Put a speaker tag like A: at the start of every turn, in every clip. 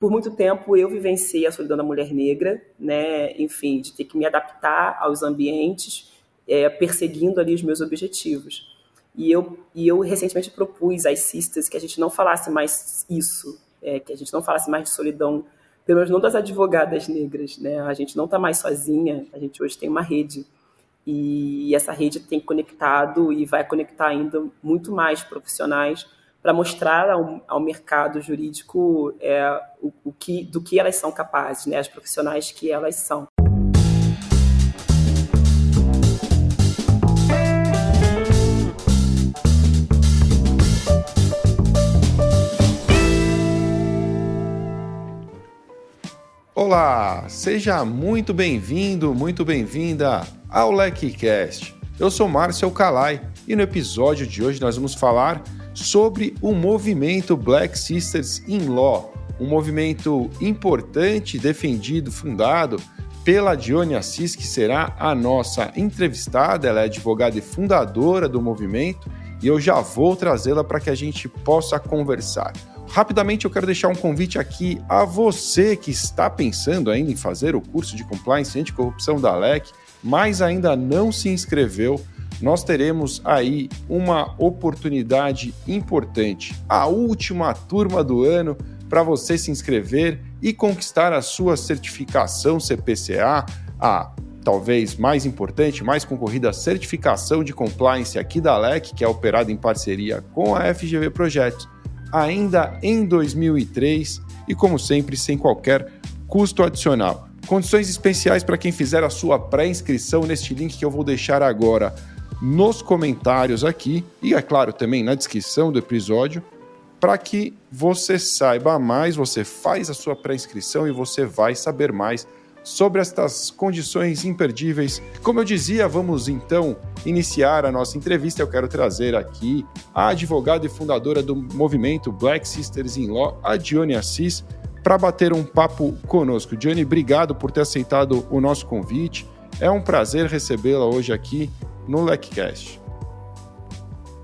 A: por muito tempo eu vivenciei a solidão da mulher negra, né? Enfim, de ter que me adaptar aos ambientes, é, perseguindo ali os meus objetivos. E eu, e eu recentemente propus às sisters que a gente não falasse mais isso, é, que a gente não falasse mais de solidão, pelo menos não das advogadas negras, né? A gente não está mais sozinha, a gente hoje tem uma rede e essa rede tem conectado e vai conectar ainda muito mais profissionais para mostrar ao, ao, mercado jurídico é, o, o, que, do que elas são capazes, né, as profissionais que elas são.
B: Olá, seja muito bem-vindo, muito bem-vinda ao LecCast. Eu sou Márcio Calai e no episódio de hoje nós vamos falar sobre o movimento Black Sisters in Law, um movimento importante, defendido, fundado pela Dione Assis, que será a nossa entrevistada. Ela é advogada e fundadora do movimento e eu já vou trazê-la para que a gente possa conversar. Rapidamente eu quero deixar um convite aqui a você que está pensando ainda em fazer o curso de Compliance e Anticorrupção da LEC mas ainda não se inscreveu, nós teremos aí uma oportunidade importante, a última turma do ano para você se inscrever e conquistar a sua certificação CPCA, a talvez mais importante, mais concorrida certificação de compliance aqui da LEC, que é operada em parceria com a FGV Projetos, ainda em 2003 e como sempre sem qualquer custo adicional. Condições especiais para quem fizer a sua pré-inscrição neste link que eu vou deixar agora nos comentários aqui e, é claro, também na descrição do episódio, para que você saiba mais, você faz a sua pré-inscrição e você vai saber mais sobre estas condições imperdíveis. Como eu dizia, vamos então iniciar a nossa entrevista. Eu quero trazer aqui a advogada e fundadora do movimento Black Sisters in Law, a Dione Assis, para bater um papo conosco. Johnny, obrigado por ter aceitado o nosso convite. É um prazer recebê-la hoje aqui no LecCast.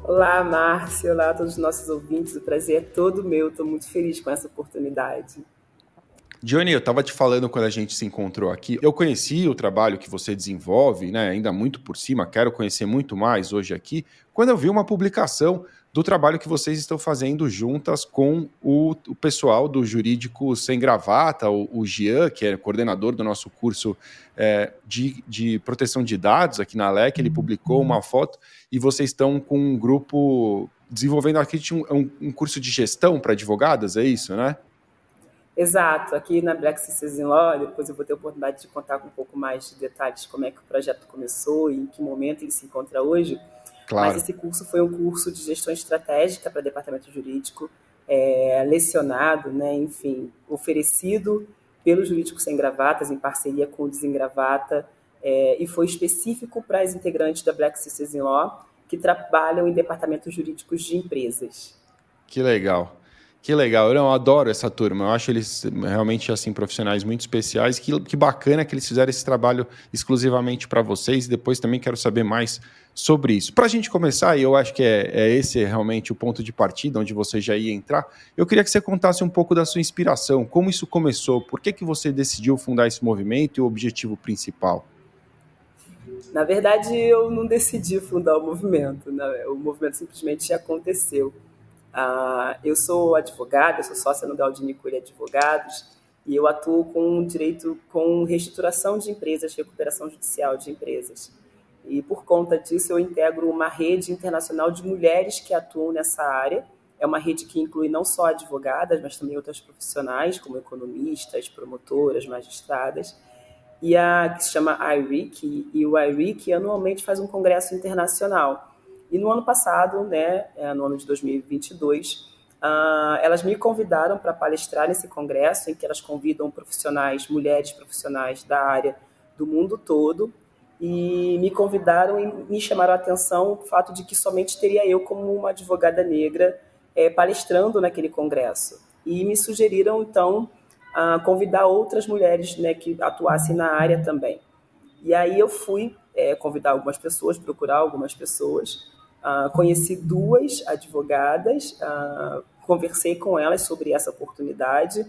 A: Olá, Márcio. Olá a todos os nossos ouvintes. O prazer é todo meu. Estou muito feliz com essa oportunidade.
B: Johnny, eu estava te falando quando a gente se encontrou aqui. Eu conheci o trabalho que você desenvolve, né? Ainda muito por cima, quero conhecer muito mais hoje aqui. Quando eu vi uma publicação do trabalho que vocês estão fazendo juntas com o, o pessoal do Jurídico Sem Gravata, o, o Gian, que é coordenador do nosso curso é, de, de proteção de dados aqui na LEC, ele publicou uma foto e vocês estão com um grupo desenvolvendo aqui um, um curso de gestão para advogadas, é isso, né?
A: Exato, aqui na Black Sisters in Law, depois eu vou ter a oportunidade de contar com um pouco mais de detalhes como é que o projeto começou e em que momento ele se encontra hoje. Claro. Mas esse curso foi um curso de gestão estratégica para departamento jurídico, é, lecionado, né, enfim, oferecido pelo Jurídico Sem Gravatas, em parceria com o Desengravata, é, e foi específico para as integrantes da Black Sisters in Law, que trabalham em departamentos jurídicos de empresas.
B: Que legal. Que legal, eu adoro essa turma. Eu acho eles realmente assim profissionais muito especiais. Que, que bacana que eles fizeram esse trabalho exclusivamente para vocês. E depois também quero saber mais sobre isso. Para a gente começar, e eu acho que é, é, esse realmente o ponto de partida onde você já ia entrar. Eu queria que você contasse um pouco da sua inspiração, como isso começou, por que que você decidiu fundar esse movimento e o objetivo principal.
A: Na verdade, eu não decidi fundar o movimento. Né? O movimento simplesmente aconteceu. Ah, eu sou advogada, sou sócia no Galdini Coelho Advogados e eu atuo com direito com reestruturação de empresas, recuperação judicial de empresas. E por conta disso eu integro uma rede internacional de mulheres que atuam nessa área. É uma rede que inclui não só advogadas, mas também outras profissionais, como economistas, promotoras, magistradas. E a que se chama IRIC, e o IRIC anualmente faz um congresso internacional e no ano passado, né, é, no ano de 2022, uh, ah, elas me convidaram para palestrar nesse congresso, em que elas convidam profissionais, mulheres profissionais da área do mundo todo, e me convidaram e me chamaram a atenção o fato de que somente teria eu como uma advogada negra é, palestrando naquele congresso. E me sugeriram, então, convidar outras mulheres né, que atuassem na área também. E aí eu fui é, convidar algumas pessoas, procurar algumas pessoas, Uh, conheci duas advogadas, uh, conversei com elas sobre essa oportunidade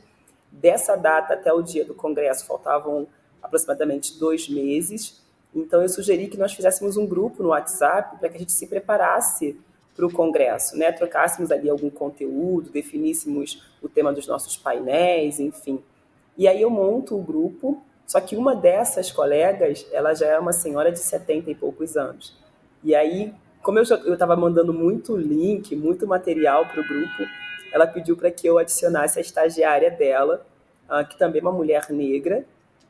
A: dessa data até o dia do congresso faltavam aproximadamente dois meses. Então, eu sugeri que nós fizéssemos um grupo no WhatsApp para que a gente se preparasse para o congresso, né? Trocássemos ali algum conteúdo, definíssemos o tema dos nossos painéis, enfim. E aí eu monto o grupo, só que uma dessas colegas, ela já é uma senhora de 70 e poucos anos. E aí, como eu estava mandando muito link, muito material para o grupo, ela pediu para que eu adicionasse a estagiária dela, uh, que também é uma mulher negra.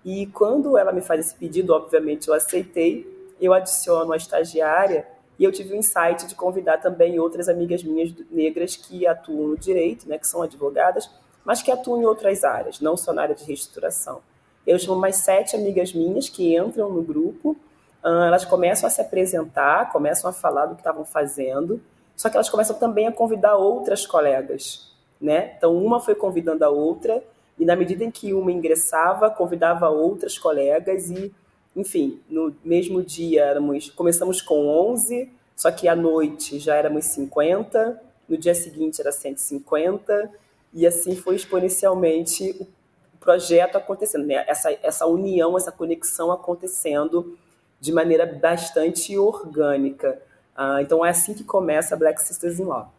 A: E quando ela me faz esse pedido, obviamente eu aceitei, eu adiciono a estagiária e eu tive o insight de convidar também outras amigas minhas negras que atuam no direito, né, que são advogadas, mas que atuam em outras áreas, não só na área de reestruturação. Eu chamo mais sete amigas minhas que entram no grupo, elas começam a se apresentar, começam a falar do que estavam fazendo, só que elas começam também a convidar outras colegas, né? Então uma foi convidando a outra e na medida em que uma ingressava, convidava outras colegas e enfim, no mesmo dia éramos, começamos com 11, só que à noite já éramos 50, no dia seguinte era 150, e assim foi exponencialmente o projeto acontecendo, né? essa, essa união, essa conexão acontecendo de maneira bastante orgânica. Uh, então é assim que começa a Black Sisters in Law.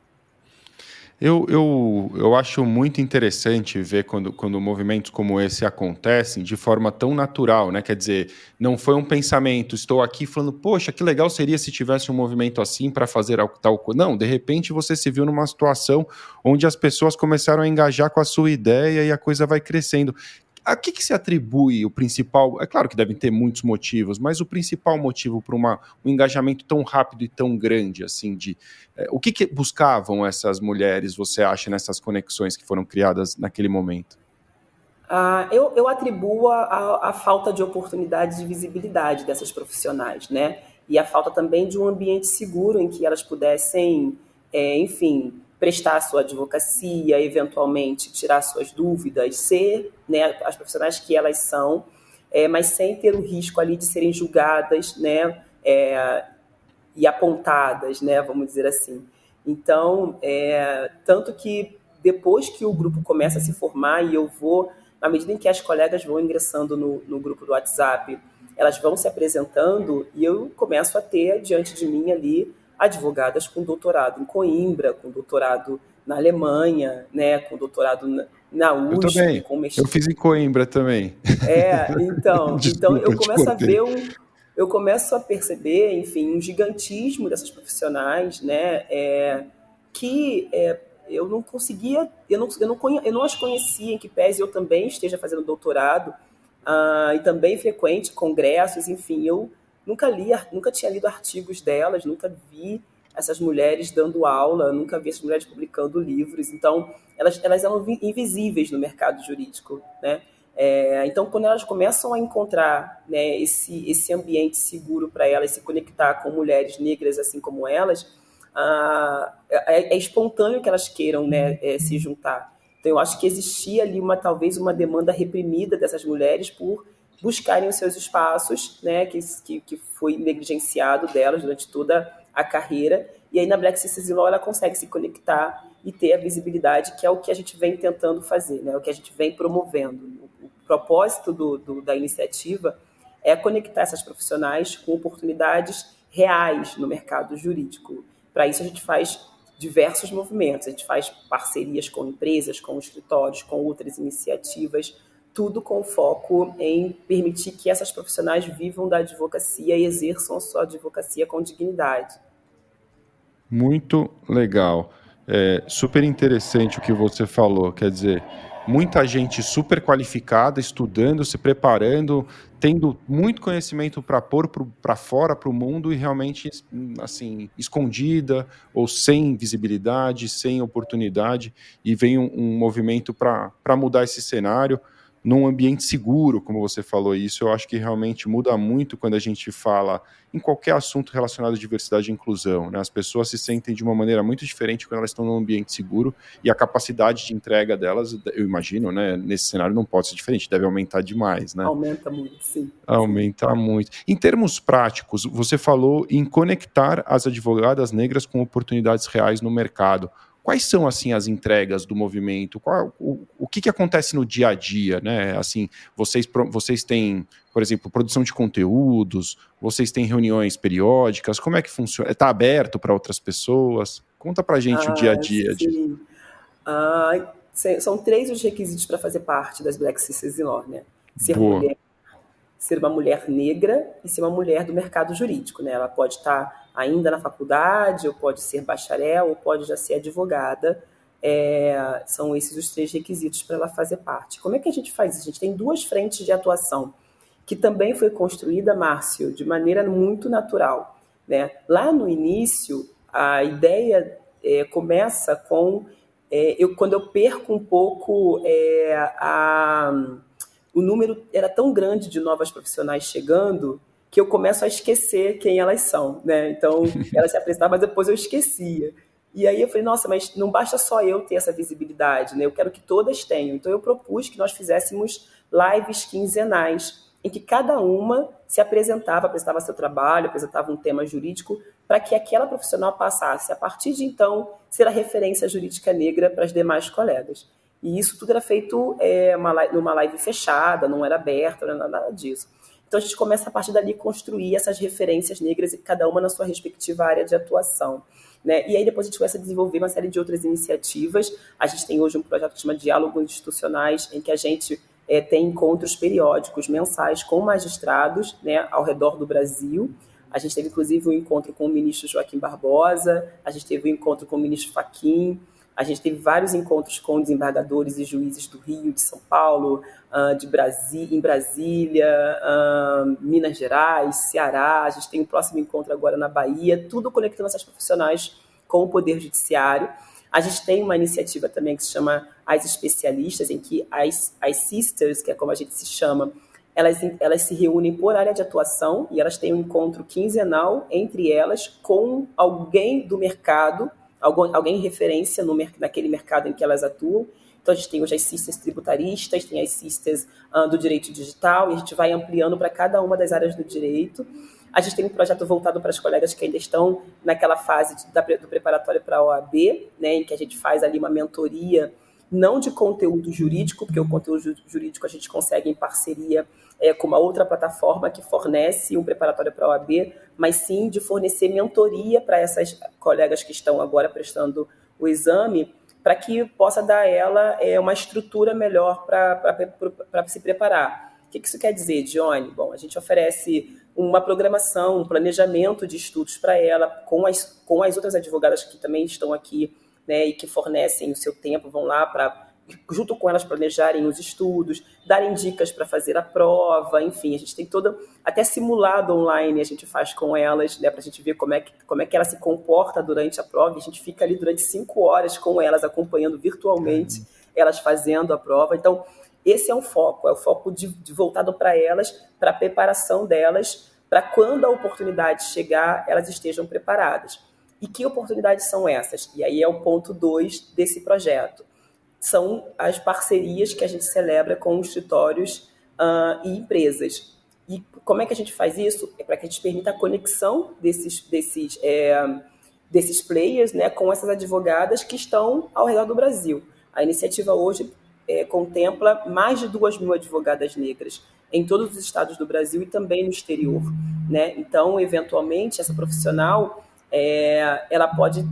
B: Eu, eu, eu acho muito interessante ver quando, quando movimentos como esse acontecem de forma tão natural, né? Quer dizer, não foi um pensamento, estou aqui falando, poxa, que legal seria se tivesse um movimento assim para fazer tal coisa. Não, de repente você se viu numa situação onde as pessoas começaram a engajar com a sua ideia e a coisa vai crescendo a que, que, se atribui o principal? É claro que devem ter muitos motivos, mas o principal motivo para um engajamento tão rápido e tão grande, assim, de é, o que, que, buscavam essas mulheres, você acha, nessas conexões que foram criadas naquele momento?
A: Ah, eu, eu, atribuo a, a, falta de oportunidade de visibilidade dessas profissionais, né? E a falta também de um ambiente seguro em que elas pudessem, é, enfim, prestar sua advocacia, eventualmente tirar suas dúvidas, ser né, as profissionais que elas são, é, mas sem ter o risco ali de serem julgadas né, é, e apontadas, né, vamos dizer assim. Então, é, tanto que depois que o grupo começa a se formar e eu vou, na medida em que as colegas vão ingressando no, no grupo do WhatsApp, elas vão se apresentando e eu começo a ter diante de mim ali advogadas com doutorado em Coimbra, com doutorado na Alemanha, né, com doutorado na, na USP,
B: eu também.
A: com
B: Eu fiz em Coimbra também.
A: É, então, então eu começo a ver um, eu começo a perceber, enfim, um gigantismo dessas profissionais, né, é, que é, eu não conseguia, eu não, eu, não conhe, eu não as conhecia, em que pese eu também esteja fazendo doutorado, uh, e também frequente congressos, enfim, eu nunca li, nunca tinha lido artigos delas, nunca vi essas mulheres dando aula, nunca vi essas mulheres publicando livros. Então, elas, elas eram invisíveis no mercado jurídico, né? É, então, quando elas começam a encontrar né, esse, esse ambiente seguro para elas se conectar com mulheres negras assim como elas, ah, é, é, espontâneo que elas queiram né, é, se juntar. Então, eu acho que existia ali uma talvez uma demanda reprimida dessas mulheres por buscarem os seus espaços, né, que, que, que foi negligenciado delas durante toda a carreira. E aí na Black Sisters Law ela consegue se conectar e ter a visibilidade, que é o que a gente vem tentando fazer, né, o que a gente vem promovendo. O, propósito do, do, da iniciativa é conectar essas profissionais com oportunidades reais no mercado jurídico. Para isso a gente faz diversos movimentos, a gente faz parcerias com empresas, com escritórios, com outras iniciativas, tudo com foco em permitir que essas profissionais vivam da advocacia e exerçam a sua advocacia com dignidade.
B: Muito legal. É super interessante o que você falou. Quer dizer, muita gente super qualificada, estudando, se preparando, tendo muito conhecimento para pôr para fora, para o mundo e realmente assim escondida ou sem visibilidade, sem oportunidade. E vem um, um movimento para mudar esse cenário num ambiente seguro, como você falou isso, eu acho que realmente muda muito quando a gente fala em qualquer assunto relacionado à diversidade e inclusão. Né? As pessoas se sentem de uma maneira muito diferente quando elas estão num ambiente seguro e a capacidade de entrega delas, eu imagino, né, nesse cenário não pode ser diferente, deve aumentar demais. Né?
A: Aumenta muito, sim.
B: Aumenta muito. Em termos práticos, você falou em conectar as advogadas negras com oportunidades reais no mercado. Quais são assim as entregas do movimento? Qual, o, o que, que acontece no dia a dia, né? Assim, vocês, vocês têm, por exemplo, produção de conteúdos, vocês têm reuniões periódicas, como é que funciona? Está aberto para outras pessoas? Conta para gente ah, o dia a dia.
A: Sim. Ah, são três os requisitos para fazer parte das Black Sisters in Law, né? Ser Boa. mulher, ser uma mulher negra e ser uma mulher do mercado jurídico, né? Ela pode estar ainda na faculdade, ou pode ser bacharel, ou pode já ser advogada. É, são esses os três requisitos para ela fazer parte. Como é que a gente faz isso? A gente tem duas frentes de atuação, que também foi construída, Márcio, de maneira muito natural. Né? Lá no início, a ideia é, começa com é, eu, quando eu perco um pouco é, a, o número era tão grande de novas profissionais chegando que eu começo a esquecer quem elas são, né? Então, elas se apresentavam, mas depois eu esquecia. E aí eu falei, nossa, mas não basta só eu ter essa visibilidade, né? Eu quero que todas tenham. Então eu propus que nós fizéssemos lives quinzenais, em que cada uma se apresentava, apresentava seu trabalho, apresentava um tema jurídico, para que aquela profissional passasse, a partir de então, ser a referência jurídica negra para as demais colegas. E isso tudo era feito é, uma, numa live fechada, não era aberta, não era nada disso. Então a gente começa a partir dali construir essas referências negras e cada uma na sua respectiva área de atuação. Né? E aí depois a gente começa a desenvolver uma série de outras iniciativas. A gente tem hoje um projeto que chama Diálogos Institucionais, em que a gente é, tem encontros periódicos, mensais, com magistrados né, ao redor do Brasil. A gente teve, inclusive, um encontro com o ministro Joaquim Barbosa, a gente teve um encontro com o ministro Faquim, a gente teve vários encontros com desembargadores e juízes do Rio, de São Paulo, uh, de Brasília, em Brasília, uh, Minas Gerais, Ceará. A gente tem um próximo encontro agora na Bahia, tudo conectando essas profissionais com o Poder Judiciário. A gente tem uma iniciativa também que se chama As Especialistas, em que as, as Sisters, que é como a gente se chama, elas, elas se reúnem por área de atuação e elas têm um encontro quinzenal entre elas com alguém do mercado algum, alguém referência no, naquele mercado em que elas atuam. Então, a gente tem hoje as sisters tributaristas, tem as sisters uh, do direito digital, e a gente vai ampliando para cada uma das áreas do direito. A gente tem um projeto voltado para as colegas que ainda estão naquela fase de, da, do preparatório para a OAB, né, em que a gente faz ali uma mentoria não de conteúdo jurídico, porque o conteúdo jurídico a gente consegue em parceria é, com uma outra plataforma que fornece um preparatório para a OAB, mas sim de fornecer mentoria para essas colegas que estão agora prestando o exame, para que possa dar a ela é, uma estrutura melhor para se preparar. O que isso quer dizer, Johnny? Bom, a gente oferece uma programação, um planejamento de estudos para ela, com as, com as outras advogadas que também estão aqui né, e que fornecem o seu tempo, vão lá para junto com elas planejarem os estudos, darem dicas para fazer a prova, enfim, a gente tem todo até simulado online a gente faz com elas, né, para a gente ver como é que como é que ela se comporta durante a prova. E a gente fica ali durante cinco horas com elas acompanhando virtualmente elas fazendo a prova. Então esse é um foco, é o foco de, de voltado para elas, para a preparação delas, para quando a oportunidade chegar, elas estejam preparadas. E que oportunidades são essas? E aí é o ponto 2 desse projeto. São as parcerias que a gente celebra com escritórios uh, e empresas. E como é que a gente faz isso? É para que a gente permita a conexão desses, desses, é, desses players né, com essas advogadas que estão ao redor do Brasil. A iniciativa hoje é, contempla mais de duas mil advogadas negras em todos os estados do Brasil e também no exterior. Né? Então, eventualmente, essa profissional é, ela pode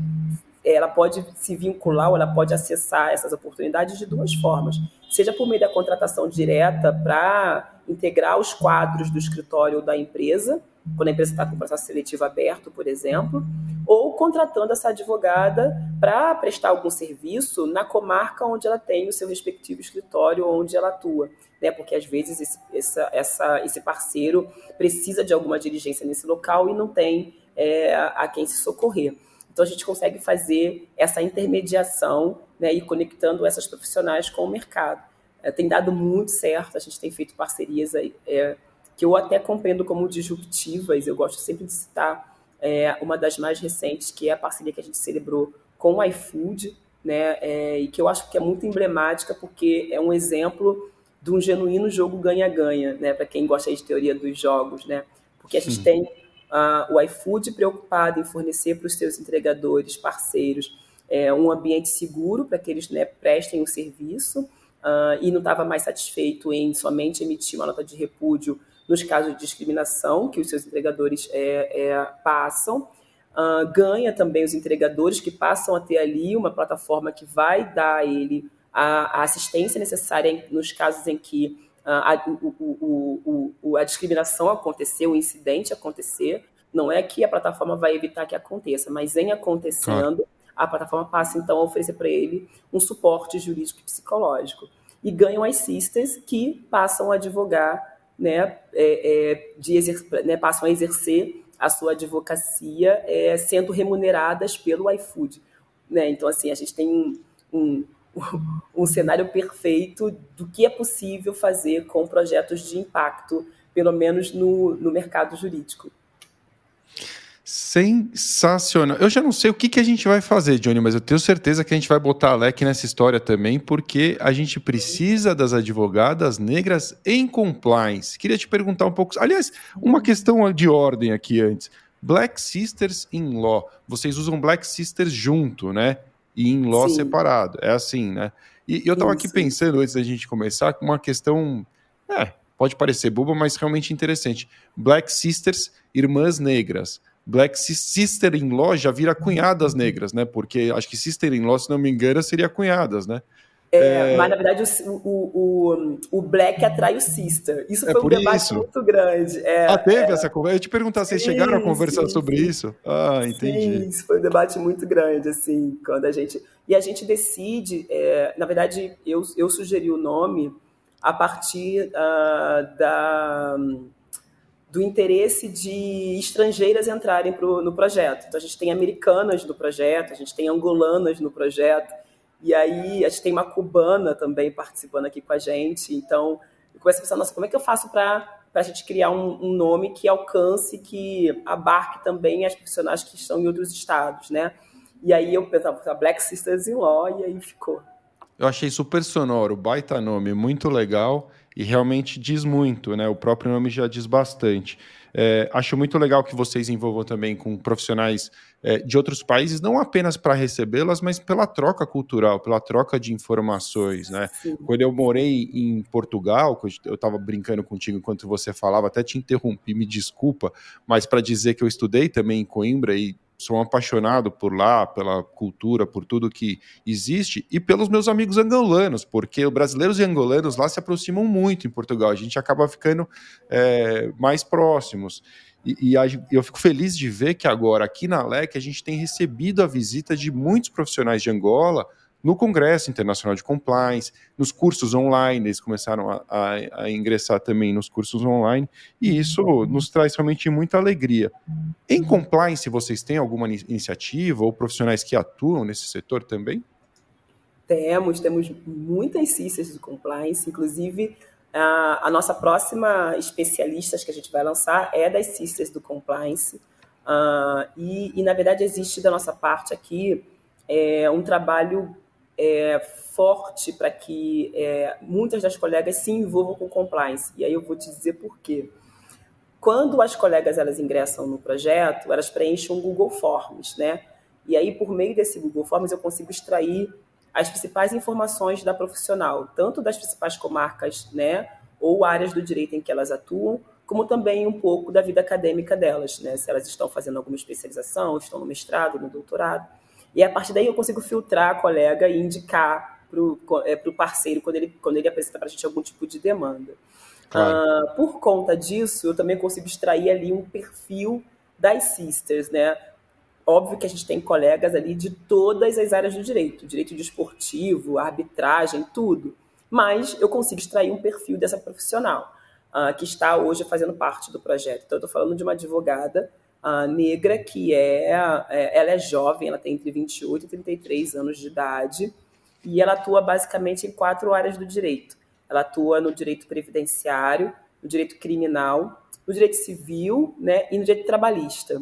A: ela pode se vincular ou ela pode acessar essas oportunidades de duas formas. Seja por meio da contratação direta para integrar os quadros do escritório da empresa, quando a empresa está com o processo seletivo aberto, por exemplo, ou contratando essa advogada para prestar algum serviço na comarca onde ela tem o seu respectivo escritório, onde ela atua. Né? Porque às vezes esse, essa, essa, esse parceiro precisa de alguma diligência nesse local e não tem é, a quem se socorrer. Então a gente consegue fazer essa intermediação né, e conectando essas profissionais com o mercado. É, tem dado muito certo, a gente tem feito parcerias é, que eu até compreendo como disruptivas, eu gosto sempre de citar é, uma das mais recentes, que é a parceria que a gente celebrou com o iFood, né, é, e que eu acho que é muito emblemática porque é um exemplo de um genuíno jogo ganha-ganha, né, para quem gosta de teoria dos jogos, né, porque a gente tem uh, o iFood preocupado em fornecer para os seus entregadores, parceiros, é, um ambiente seguro para que eles né, prestem o serviço uh, e não estava mais satisfeito em somente emitir uma nota de repúdio nos casos de discriminação que os seus entregadores é, é, passam. Uh, ganha também os entregadores que passam a ter ali uma plataforma que vai dar a ele a, a assistência necessária nos casos em que a, o, o, a discriminação acontecer, o incidente acontecer. Não é que a plataforma vai evitar que aconteça, mas em acontecendo, a plataforma passa então a oferecer para ele um suporte jurídico e psicológico. E ganham as sisters que passam a advogar, né, é, é, de né, passam a exercer a sua advocacia é, sendo remuneradas pelo iFood. Né? Então, assim, a gente tem um, um, um cenário perfeito do que é possível fazer com projetos de impacto, pelo menos no, no mercado jurídico.
B: Sensacional. Eu já não sei o que, que a gente vai fazer, Johnny, mas eu tenho certeza que a gente vai botar a LEC nessa história também, porque a gente precisa das advogadas negras em compliance. Queria te perguntar um pouco. Aliás, uma questão de ordem aqui antes. Black Sisters in Law. Vocês usam Black Sisters junto, né? E in Law Sim. separado. É assim, né? E, eu estava aqui pensando, antes da gente começar, com uma questão. É, pode parecer boba, mas realmente interessante. Black Sisters, irmãs negras. Black Sister-in-Law já vira cunhadas negras, né? Porque acho que Sister-in-Law, se não me engano, seria cunhadas, né?
A: É, é... Mas, na verdade, o, o, o, Black atrai o Sister. Isso é foi um debate isso. muito grande. É,
B: ah, teve essa conversa? Eu te perguntar, vocês sim, chegaram a conversar sim, sobre sim. isso? Ah, entendi.
A: Sim, isso foi um debate muito grande, assim, quando a gente... E a gente decide, é, na verdade, eu, eu sugeri o nome a partir uh, da do interesse de estrangeiras entrarem pro, no projeto. Então, a gente tem americanas no projeto, a gente tem angolanas no projeto, e aí a gente tem uma cubana também participando aqui com a gente. Então, eu comecei a pensar, nossa, como é que eu faço para a gente criar um, um, nome que alcance, que abarque também as profissionais que estão em outros estados, né? E aí eu pensava, Black Sisters in Law, e aí ficou.
B: Eu achei super sonoro, baita nome, muito legal e realmente diz muito, né? O próprio nome já diz bastante. É, acho muito legal que vocês envolvam também com profissionais é, de outros países, não apenas para recebê-las, mas pela troca cultural, pela troca de informações, né? Quando eu morei em Portugal, eu estava brincando contigo enquanto você falava, até te interrompi, me desculpa, mas para dizer que eu estudei também em Coimbra e sou um apaixonado por lá, pela cultura, por tudo que existe e pelos meus amigos angolanos, porque os brasileiros e angolanos lá se aproximam muito em Portugal, a gente acaba ficando é, mais próximos. E, e a, eu fico feliz de ver que agora aqui na LEC a gente tem recebido a visita de muitos profissionais de Angola no Congresso Internacional de Compliance, nos cursos online, eles começaram a, a, a, ingressar também nos cursos online, e isso nos traz realmente muita alegria. Em compliance, vocês têm alguma iniciativa ou profissionais que atuam nesse setor também?
A: Temos, temos muitas CISAs de compliance, inclusive a, a, nossa próxima especialista que a gente vai lançar é das CISAs do compliance, uh, e, e, na verdade existe da nossa parte aqui é, um trabalho é, forte para que é, muitas das colegas se envolvam com compliance. E aí eu vou te dizer por quê. Quando as colegas elas ingressam no projeto, elas preenchem um Google Forms, né? E aí, por meio desse Google Forms, eu consigo extrair as principais informações da profissional, tanto das principais comarcas, né, ou áreas do direito em que elas atuam, como também um pouco da vida acadêmica delas, né, se elas estão fazendo alguma especialização, estão no mestrado, no doutorado. E a partir daí eu consigo filtrar a colega e indicar para o é, parceiro quando ele, quando ele apresenta para a gente algum tipo de demanda. Claro. Uh, por conta disso, eu também consigo extrair ali um perfil das sisters, né? Óbvio que a gente tem colegas ali de todas as áreas do direito, direito desportivo, arbitragem, tudo. Mas eu consigo extrair um perfil dessa profissional uh, que está hoje fazendo parte do projeto. Então, eu estou falando de uma advogada uh, negra, que é, é, ela é jovem, ela tem entre 28 e 33 anos de idade, e ela atua basicamente em quatro áreas do direito. Ela atua no direito previdenciário, no direito criminal, no direito civil né, e no direito trabalhista.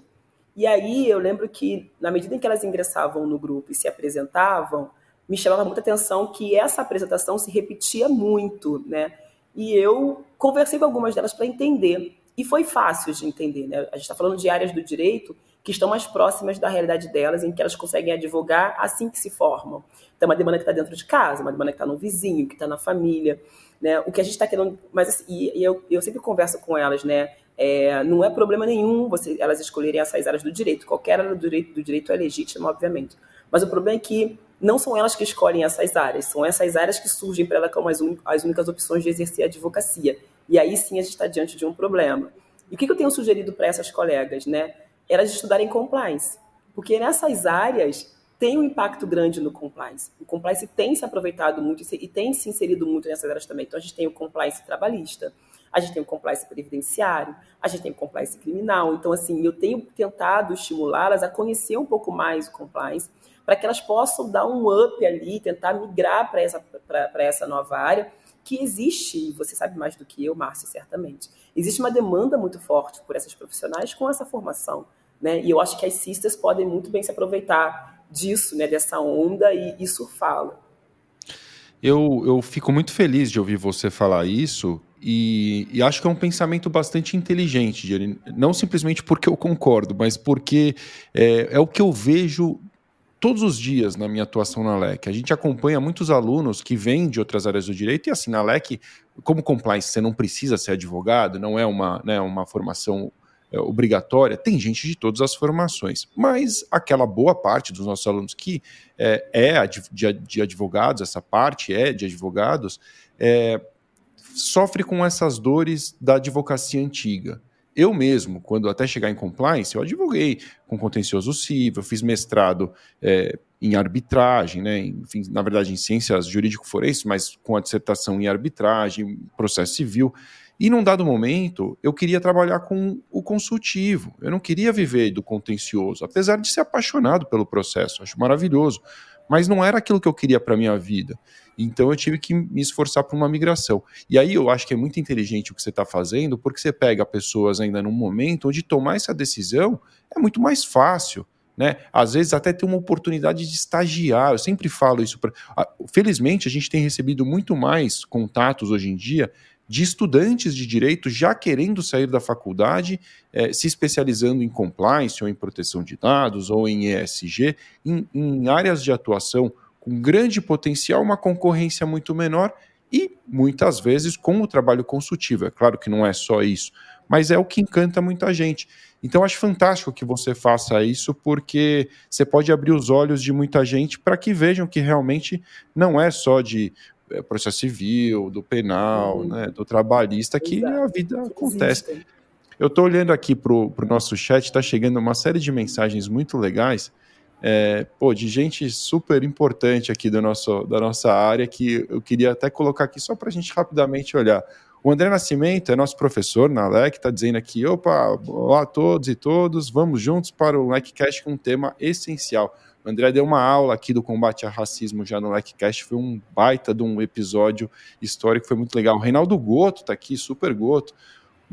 A: E aí eu lembro que, na medida em que elas ingressavam no grupo e se apresentavam, me chamava muita atenção que essa apresentação se repetia muito, né? E eu conversei com algumas delas para entender e foi fácil de entender, né? A gente está falando de áreas do direito que estão mais próximas da realidade delas, em que elas conseguem advogar assim que se formam. Então, uma demanda que está dentro de casa, uma demanda que está no vizinho, que está na família, né? O que a gente está querendo, mas assim, e, eu, eu sempre converso com elas, né? É, não é problema nenhum você, elas escolherem essas áreas do direito. Qualquer área do direito, do direito é legítima, obviamente. Mas o problema é que não são elas que escolhem essas áreas, são essas áreas que surgem para elas como as, as únicas opções de exercer a advocacia. E aí sim a gente está diante de um problema. E o que eu tenho sugerido para essas colegas? Né? Elas estudarem compliance. Porque nessas áreas tem um impacto grande no compliance. O compliance tem se aproveitado muito e tem se inserido muito nessas áreas também. Então a gente tem o compliance trabalhista, a gente tem o compliance previdenciário, a gente tem o compliance criminal. Então, assim, eu tenho tentado estimulá-las a conhecer um pouco mais o compliance, para que elas possam dar um up ali, tentar migrar para essa, essa nova área, que existe, e você sabe mais do que eu, Márcio, certamente. Existe uma demanda muito forte por essas profissionais com essa formação. Né? E eu acho que as sisters podem muito bem se aproveitar disso, né, dessa onda e, e surfá-la.
B: Eu, eu fico muito feliz de ouvir você falar isso, e, e, acho que é um pensamento bastante inteligente, Jerry. não simplesmente porque eu concordo, mas porque é, é, o que eu vejo todos os dias na minha atuação na LEC. A gente acompanha muitos alunos que vêm de outras áreas do direito, e assim, na LEC, como compliance, você não precisa ser advogado, não é uma, né, uma formação é, obrigatória, tem gente de todas as formações, mas aquela boa parte dos nossos alunos que é, é de, de advogados, essa parte é de advogados, é, sofre com essas dores da advocacia antiga. Eu mesmo, quando até chegar em compliance, eu advoguei com contencioso civil, fiz mestrado é, em arbitragem, né, enfim, na verdade em ciências jurídico-forenses, mas com a dissertação em arbitragem, processo civil. E num dado momento, eu queria trabalhar com o consultivo, eu não queria viver do contencioso, apesar de ser apaixonado pelo processo, acho maravilhoso, mas não era aquilo que eu queria para minha vida. Então eu tive que me esforçar por uma migração. E aí eu acho que é muito inteligente o que você está fazendo, porque você pega pessoas ainda num momento onde tomar essa decisão é muito mais fácil. Né? Às vezes até ter uma oportunidade de estagiar. Eu sempre falo isso. Pra... Felizmente, a gente tem recebido muito mais contatos hoje em dia de estudantes de direito já querendo sair da faculdade, eh, se especializando em compliance ou em proteção de dados ou em ESG, em, em áreas de atuação com grande potencial, uma concorrência muito menor e muitas vezes com o trabalho consultivo. É claro que não é só isso, mas é o que encanta muita gente. Então acho fantástico que você faça isso, porque você pode abrir os olhos de muita gente para que vejam que realmente não é só de é, processo civil, do penal, uhum. né, do trabalhista, que Exato. a vida acontece. Existe. Eu estou olhando aqui para o nosso chat, está chegando uma série de mensagens muito legais é, pô, de gente super importante aqui do nosso, da nossa área, que eu queria até colocar aqui só para a gente rapidamente olhar. O André Nascimento é nosso professor na LEC, está dizendo aqui: opa, olá a todos e todos, vamos juntos para o LECCast com um tema essencial. O André deu uma aula aqui do combate ao racismo já no LECCast, foi um baita de um episódio histórico, foi muito legal. O Reinaldo Goto está aqui, super Goto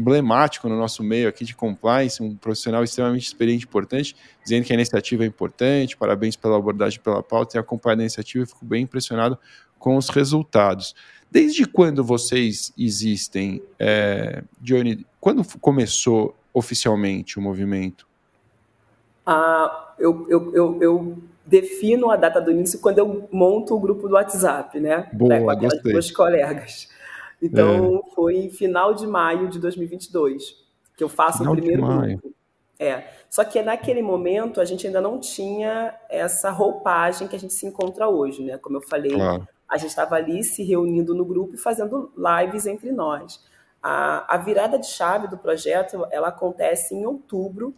B: emblemático no nosso meio aqui de compliance, um profissional extremamente experiente e importante, dizendo que a iniciativa é importante, parabéns pela abordagem pela pauta, e acompanhado a iniciativa e fico bem impressionado com os resultados. Desde quando vocês existem, é, Johnny, quando começou oficialmente o movimento?
A: Ah, eu, eu, eu, eu, defino a data do início quando eu monto o grupo do WhatsApp, né?
B: Boa,
A: com
B: aquelas
A: duas colegas. Então, é. foi em final de maio de 2022 que eu faço final o primeiro grupo. É. Só que naquele momento a gente ainda não tinha essa roupagem que a gente se encontra hoje, né? Como eu falei, claro. a gente estava ali se reunindo no grupo e fazendo lives entre nós. A, a virada de chave do projeto ela acontece em outubro,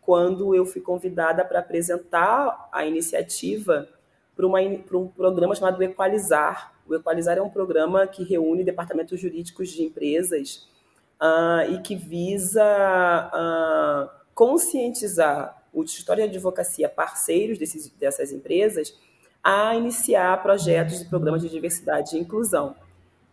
A: quando eu fui convidada para apresentar a iniciativa para, um programa chamado Equalizar, o Equalizar é um programa que reúne departamentos jurídicos de empresas uh, e que visa uh, conscientizar o escritório de advocacia parceiros desses, dessas empresas a iniciar projetos e programas de diversidade e inclusão.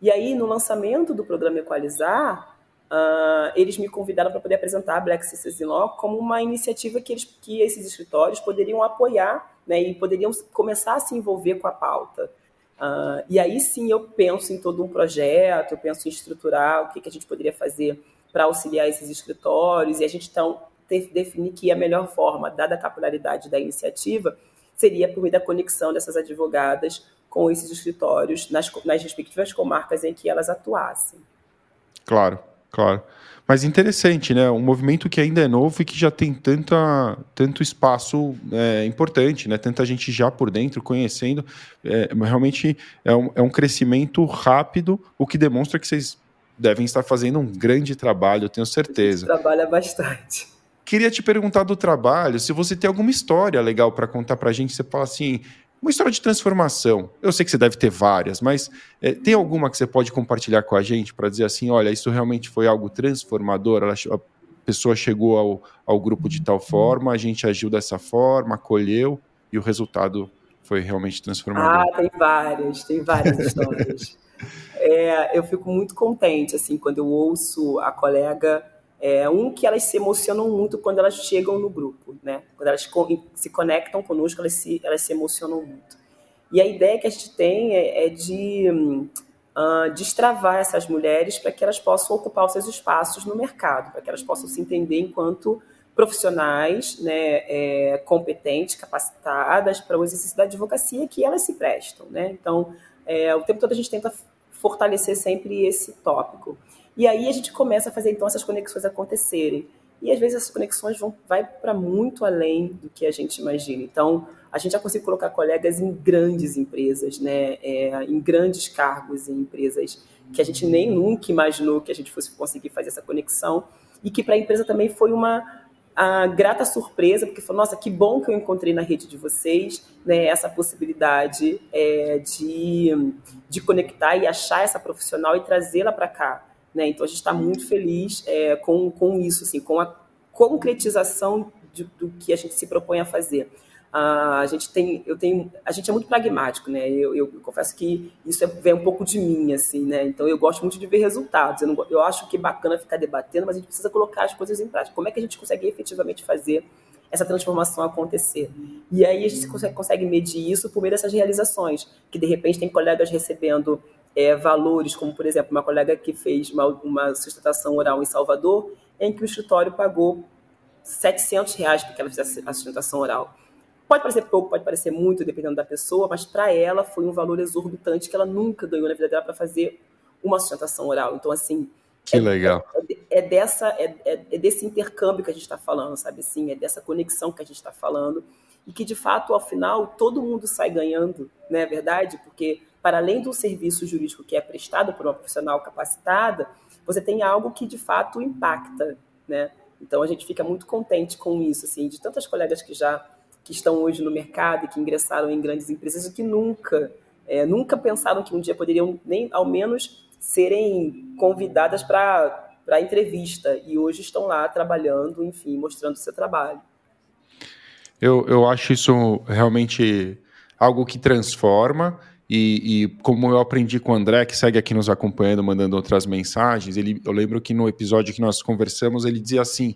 A: E aí, no lançamento do programa Equalizar, uh, eles me convidaram para poder apresentar a Black Sisters in Law como uma iniciativa que, eles, que esses escritórios poderiam apoiar né, e poderiam começar a se envolver com a pauta. Uh, e aí sim eu penso em todo um projeto, eu penso em estruturar o que, que a gente poderia fazer para auxiliar esses escritórios, e a gente então definir que a melhor forma, dada a capilaridade da iniciativa, seria por meio da conexão dessas advogadas com esses escritórios nas, nas respectivas comarcas em que elas atuassem.
B: Claro, claro. Mas interessante, né? Um movimento que ainda é novo e que já tem tanta, tanto espaço é, importante, né? Tanta gente já por dentro conhecendo. É, realmente é um, é um crescimento rápido, o que demonstra que vocês devem estar fazendo um grande trabalho, eu tenho certeza.
A: Trabalha bastante.
B: Queria te perguntar do trabalho, se você tem alguma história legal para contar para a gente. Você fala assim, uma história de transformação. Eu sei que você deve ter várias, mas é, tem alguma que você pode compartilhar com a gente para dizer assim: olha, isso realmente foi algo transformador? Ela, a pessoa chegou ao, ao grupo de tal forma, a gente agiu dessa forma, acolheu e o resultado foi realmente transformador.
A: Ah, tem várias, tem várias histórias. é, eu fico muito contente assim quando eu ouço a colega é, um, que elas se emocionam muito quando elas chegam no grupo, né? Quando elas se conectam conosco, elas se, elas se emocionam muito. E a ideia que a gente tem é, é de uh, destravar essas mulheres para que elas possam ocupar os seus espaços no mercado, para que elas possam se entender enquanto profissionais né, é, competentes, capacitadas para o exercício da advocacia que elas se prestam. Né? Então, é, o tempo todo a gente tenta fortalecer sempre esse tópico. E aí a gente começa a fazer então essas conexões acontecerem. E às vezes essas conexões vão vai para muito além do que a gente imagina. Então, a gente já consegue colocar colegas em grandes empresas, né? É, em grandes cargos em empresas que a gente nem nunca imaginou que a gente fosse conseguir fazer essa conexão e que para a empresa também foi uma a grata surpresa, porque falou, nossa, que bom que eu encontrei na rede de vocês né, essa possibilidade é, de, de conectar e achar essa profissional e trazê-la para cá. Né? Então a gente está muito feliz é, com, com isso, assim, com a concretização de, do que a gente se propõe a fazer. A gente tem, eu tenho, a gente é muito pragmático, né? Eu, eu, eu confesso que isso é, vem um pouco de mim, assim, né? Então eu gosto muito de ver resultados. Eu, não, eu acho que é bacana ficar debatendo, mas a gente precisa colocar as coisas em prática. Como é que a gente consegue efetivamente fazer essa transformação acontecer? E aí a gente consegue, consegue medir isso por meio dessas realizações, que de repente tem colegas recebendo é, valores, como por exemplo, uma colega que fez uma, uma sustentação oral em Salvador, em que o escritório pagou 700 reais para que ela fizesse a sustentação oral. Pode parecer pouco, pode parecer muito, dependendo da pessoa, mas para ela foi um valor exorbitante que ela nunca ganhou na vida dela para fazer uma sustentação oral. Então, assim.
B: Que é, legal.
A: É, é dessa, é, é, é, desse intercâmbio que a gente está falando, sabe? Assim, é dessa conexão que a gente está falando. E que, de fato, ao final, todo mundo sai ganhando, não é verdade? Porque para além do serviço jurídico que é prestado por uma profissional capacitada, você tem algo que de fato impacta, né? Então a gente fica muito contente com isso, assim, de tantas colegas que já que estão hoje no mercado e que ingressaram em grandes empresas e que nunca é, nunca pensaram que um dia poderiam nem ao menos serem convidadas para para entrevista e hoje estão lá trabalhando, enfim, mostrando o seu trabalho.
B: Eu, eu acho isso realmente algo que transforma e, e, como eu aprendi com o André, que segue aqui nos acompanhando, mandando outras mensagens, ele, eu lembro que no episódio que nós conversamos, ele dizia assim: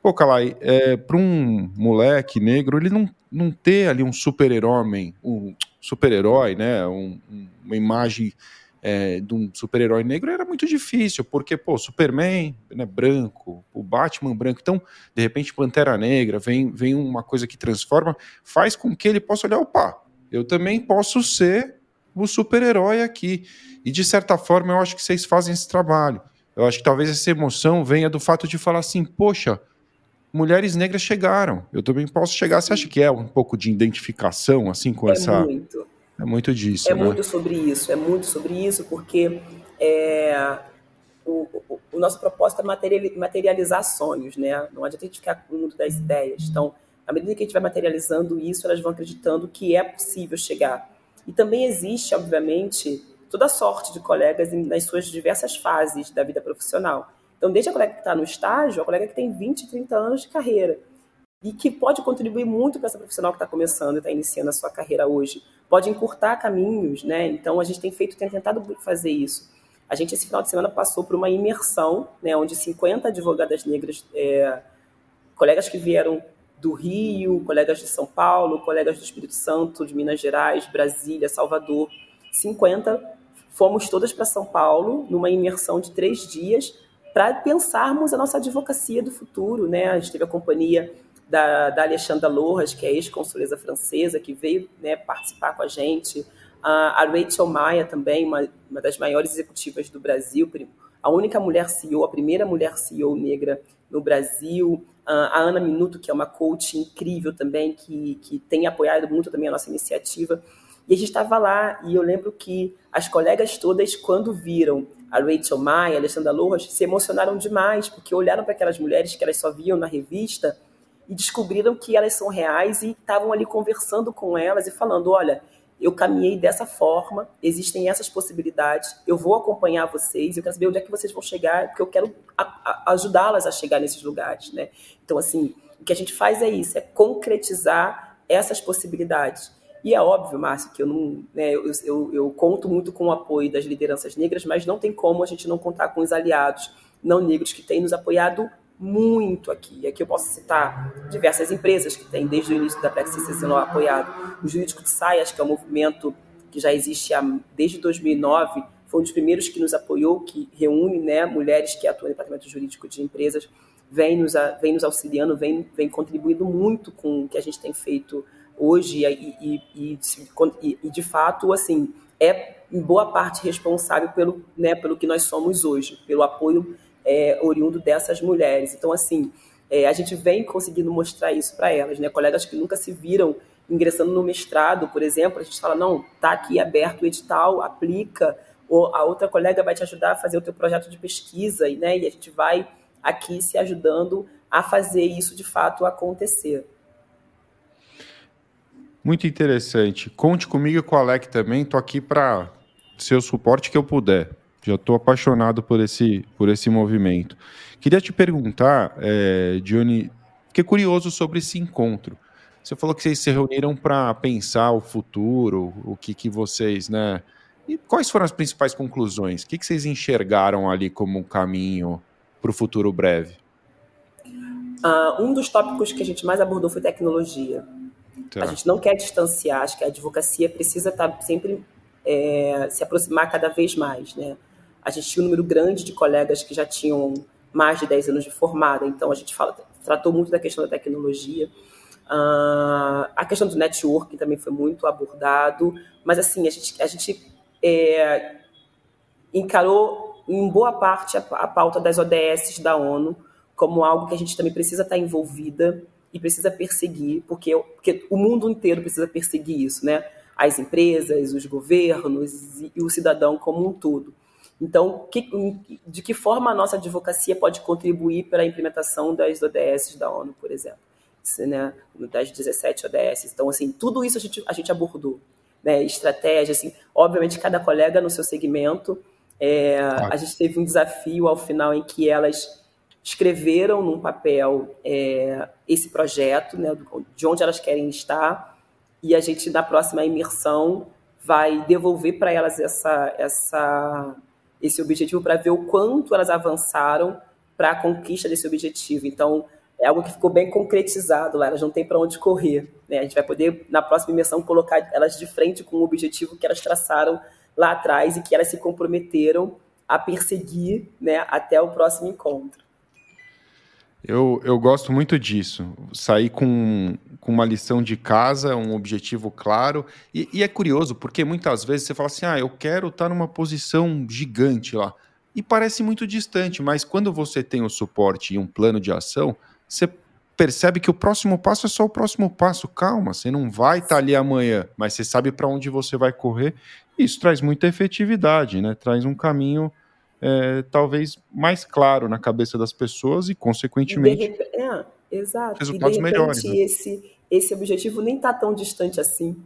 B: pô, Kalai, é, para um moleque negro, ele não, não ter ali um super-herói, um super-herói, né? Um, uma imagem é, de um super-herói negro era muito difícil, porque, pô, Superman né, branco, o Batman branco, então, de repente, Pantera Negra, vem, vem uma coisa que transforma, faz com que ele possa olhar, opa, eu também posso ser o super-herói aqui. E de certa forma, eu acho que vocês fazem esse trabalho. Eu acho que talvez essa emoção venha do fato de falar assim: poxa, mulheres negras chegaram. Eu também posso chegar. Você acha que é um pouco de identificação, assim, com
A: é
B: essa.
A: Muito.
B: É muito disso.
A: É
B: né?
A: muito sobre isso. É muito sobre isso, porque é, o, o, o, nosso propósito é materializar sonhos, né? Não adianta a gente ficar com o mundo das ideias. Então, à medida que a gente vai materializando isso, elas vão acreditando que é possível chegar. E também existe, obviamente, toda sorte de colegas nas suas diversas fases da vida profissional. Então, desde a colega que está no estágio, a colega que tem 20, 30 anos de carreira e que pode contribuir muito para essa profissional que está começando e está iniciando a sua carreira hoje. Pode encurtar caminhos, né? Então, a gente tem feito, tem tentado fazer isso. A gente, esse final de semana, passou por uma imersão, né, onde 50 advogadas negras, é, colegas que vieram do Rio, colegas de São Paulo, colegas do Espírito Santo, de Minas Gerais, Brasília, Salvador, 50. Fomos todas para São Paulo numa imersão de três dias para pensarmos a nossa advocacia do futuro. Né? A gente teve a companhia da, da Alexandra Lojas, que é ex-consuleza francesa, que veio né, participar com a gente. A, a Rachel Maia também, uma, uma das maiores executivas do Brasil, a única mulher CEO, a primeira mulher CEO negra no Brasil. A Ana Minuto, que é uma coach incrível também, que, que tem apoiado muito também a nossa iniciativa. E a gente estava lá, e eu lembro que as colegas todas, quando viram a Rachel Maia, a Alexandra Lojas, se emocionaram demais, porque olharam para aquelas mulheres que elas só viam na revista e descobriram que elas são reais e estavam ali conversando com elas e falando: olha, eu caminhei dessa forma, existem essas possibilidades, eu vou acompanhar vocês, eu quero saber onde é que vocês vão chegar, porque eu quero ajudá-las a chegar nesses lugares, né? Então, assim, o que a gente faz é isso, é concretizar essas possibilidades. E é óbvio, Márcio, que eu não, né, eu, eu, eu conto muito com o apoio das lideranças negras, mas não tem como a gente não contar com os aliados não negros que têm nos apoiado muito aqui. Aqui eu posso citar diversas empresas que têm, desde o início da Plexis sendo apoiado. O Jurídico de Saias, que é um movimento que já existe há, desde 2009, foi um dos primeiros que nos apoiou, que reúne né, mulheres que atuam no departamento jurídico de empresas, vem nos, vem nos auxiliando, vem, vem contribuindo muito com o que a gente tem feito hoje e, e, e, e de fato, assim, é em boa parte responsável pelo, né, pelo que nós somos hoje, pelo apoio é, oriundo dessas mulheres. Então, assim, é, a gente vem conseguindo mostrar isso para elas, né? Colegas que nunca se viram ingressando no mestrado, por exemplo, a gente fala, não, tá aqui aberto o edital, aplica, ou a outra colega vai te ajudar a fazer o teu projeto de pesquisa, né, e a gente vai aqui se ajudando a fazer isso de fato acontecer.
B: Muito interessante. Conte comigo e com o Alec também. Estou aqui para ser o suporte que eu puder. Já estou apaixonado por esse, por esse movimento. Queria te perguntar, é, Johnny, fiquei curioso sobre esse encontro. Você falou que vocês se reuniram para pensar o futuro, o que, que vocês, né? E quais foram as principais conclusões? O que, que vocês enxergaram ali como um caminho para o futuro breve?
A: Uh, um dos tópicos que a gente mais abordou foi tecnologia. Tá. A gente não quer distanciar, acho que a advocacia precisa estar tá sempre é, se aproximar cada vez mais, né? A gente tinha um número grande de colegas que já tinham mais de 10 anos de formada, então a gente fala, tratou muito da questão da tecnologia. Uh, a questão do networking também foi muito abordado, mas assim, a gente, a gente é, encarou em boa parte a, a pauta das ODS da ONU como algo que a gente também precisa estar envolvida e precisa perseguir, porque, porque o mundo inteiro precisa perseguir isso, né? As empresas, os governos e o cidadão como um todo. Então, que, de que forma a nossa advocacia pode contribuir para a implementação das ODS da ONU, por exemplo? Né, das 17 ODS. Então, assim, tudo isso a gente, a gente abordou. Né, estratégia, assim, obviamente cada colega no seu segmento. É, A gente teve um desafio ao final em que elas escreveram num papel é, esse projeto, né, de onde elas querem estar, e a gente, na próxima imersão, vai devolver para elas essa, essa esse objetivo para ver o quanto elas avançaram para a conquista desse objetivo. Então, é algo que ficou bem concretizado lá, elas não têm para onde correr. Né? A gente vai poder, na próxima imersão, colocar elas de frente com o objetivo que elas traçaram lá atrás e que elas se comprometeram a perseguir né, até o próximo encontro.
B: Eu, eu gosto muito disso. Sair com, com uma lição de casa, um objetivo claro. E, e, é curioso, porque muitas vezes você fala assim: ah, eu quero estar numa posição gigante lá. E parece muito distante, mas quando você tem o suporte e um plano de ação, você percebe que o próximo passo é só o próximo passo. Calma, você não vai estar ali amanhã, mas você sabe para onde você vai correr. Isso traz muita efetividade, né? Traz um caminho é, talvez mais claro na cabeça das pessoas e, consequentemente,
A: e é, exato.
B: resultados
A: e de
B: repente, melhores.
A: Né? Esse, esse objetivo nem está tão distante assim.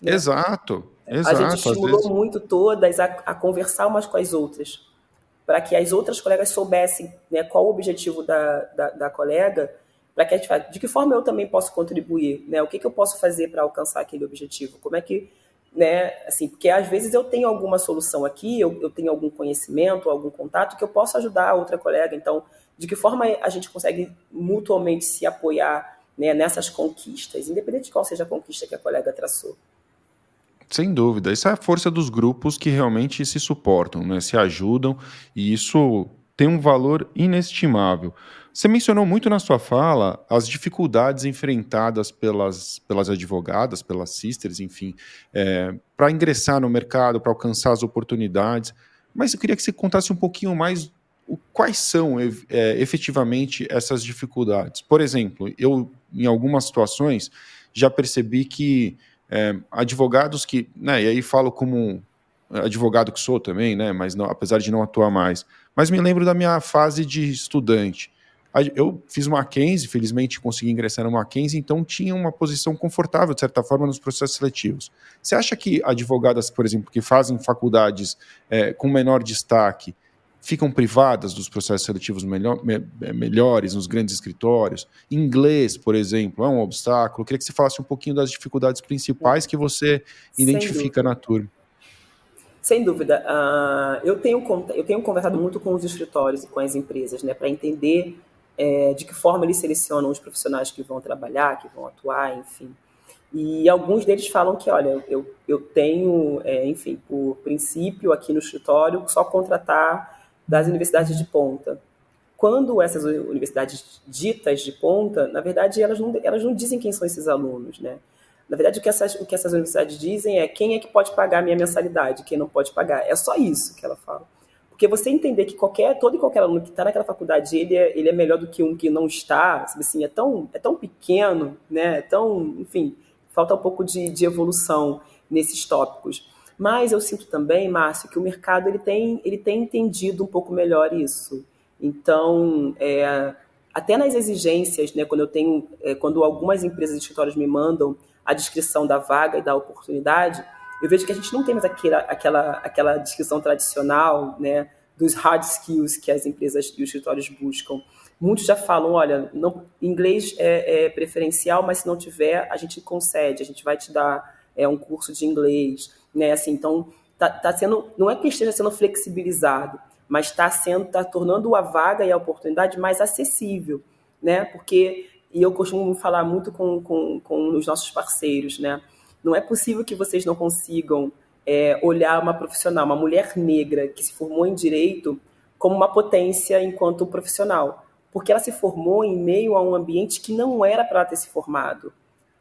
B: Né? Exato, exato.
A: A gente estimulou vezes... muito todas a, a, conversar umas com as outras, para que as outras colegas soubessem né, qual o objetivo da, da, da colega, para que a gente de que forma eu também posso contribuir, né? O que, que eu posso fazer para alcançar aquele objetivo? Como é que né? Assim, porque às vezes eu tenho alguma solução aqui, eu, eu tenho algum conhecimento, algum contato que eu posso ajudar a outra colega. Então, de que forma a gente consegue mutuamente se apoiar né, nessas conquistas, independente de qual seja a conquista que a colega traçou?
B: Sem dúvida. Isso é a força dos grupos que realmente se suportam, né? se ajudam, e isso tem um valor inestimável. Você mencionou muito na sua fala as dificuldades enfrentadas pelas, pelas advogadas, pelas sisters, enfim, é, para ingressar no mercado, para alcançar as oportunidades. Mas eu queria que você contasse um pouquinho mais o, quais são é, efetivamente essas dificuldades. Por exemplo, eu, em algumas situações, já percebi que é, advogados que, né, e aí falo como advogado que sou também, né, mas não, apesar de não atuar mais, mas me lembro da minha fase de estudante eu fiz uma Mackenzie, felizmente consegui ingressar no Mackenzie, então tinha uma posição confortável, de certa forma, nos processos seletivos. Você acha que advogadas, por exemplo, que fazem faculdades é, com menor destaque, ficam privadas dos processos seletivos melhor, me, é, melhores nos grandes escritórios? Inglês, por exemplo, é um obstáculo? Eu queria que você falasse um pouquinho das dificuldades principais que você identifica na turma.
A: Sem dúvida. Uh, eu, tenho, eu tenho conversado muito com os escritórios e com as empresas né, para entender é, de que forma eles selecionam os profissionais que vão trabalhar, que vão atuar, enfim. E alguns deles falam que, olha, eu, eu tenho, é, enfim, por princípio aqui no escritório, só contratar das universidades de ponta. Quando essas universidades ditas de ponta, na verdade, elas não, elas não dizem quem são esses alunos, né? Na verdade, o que, essas, o que essas universidades dizem é quem é que pode pagar a minha mensalidade, quem não pode pagar. É só isso que ela fala. Porque você entender que qualquer, todo e qualquer aluno que está naquela faculdade, ele é, ele é melhor do que um que não está, assim, é tão, é tão pequeno, né? É tão, enfim, falta um pouco de, de evolução nesses tópicos. Mas eu sinto também, Márcio, que o mercado ele tem, ele tem entendido um pouco melhor isso. Então, é, até nas exigências, né, quando eu tenho, é, quando algumas empresas e escritórios me mandam a descrição da vaga e da oportunidade, eu vejo que a gente não tem mais aquela, aquela, aquela descrição tradicional, né, dos hard skills que as empresas e os escritórios buscam. Muitos já falam, olha, não, inglês é, é, preferencial, mas se não tiver, a gente concede, a gente vai te dar é, um curso de inglês, né? Assim, então, tá, tá sendo, não é que esteja sendo flexibilizado, mas está sendo, tá tornando a vaga e a oportunidade mais acessível, né? Porque e eu costumo falar muito com, com, com os nossos parceiros, né? Não é possível que vocês não consigam é, olhar uma profissional, uma mulher negra que se formou em direito, como uma potência enquanto profissional, porque ela se formou em meio a um ambiente que não era para ela ter se formado.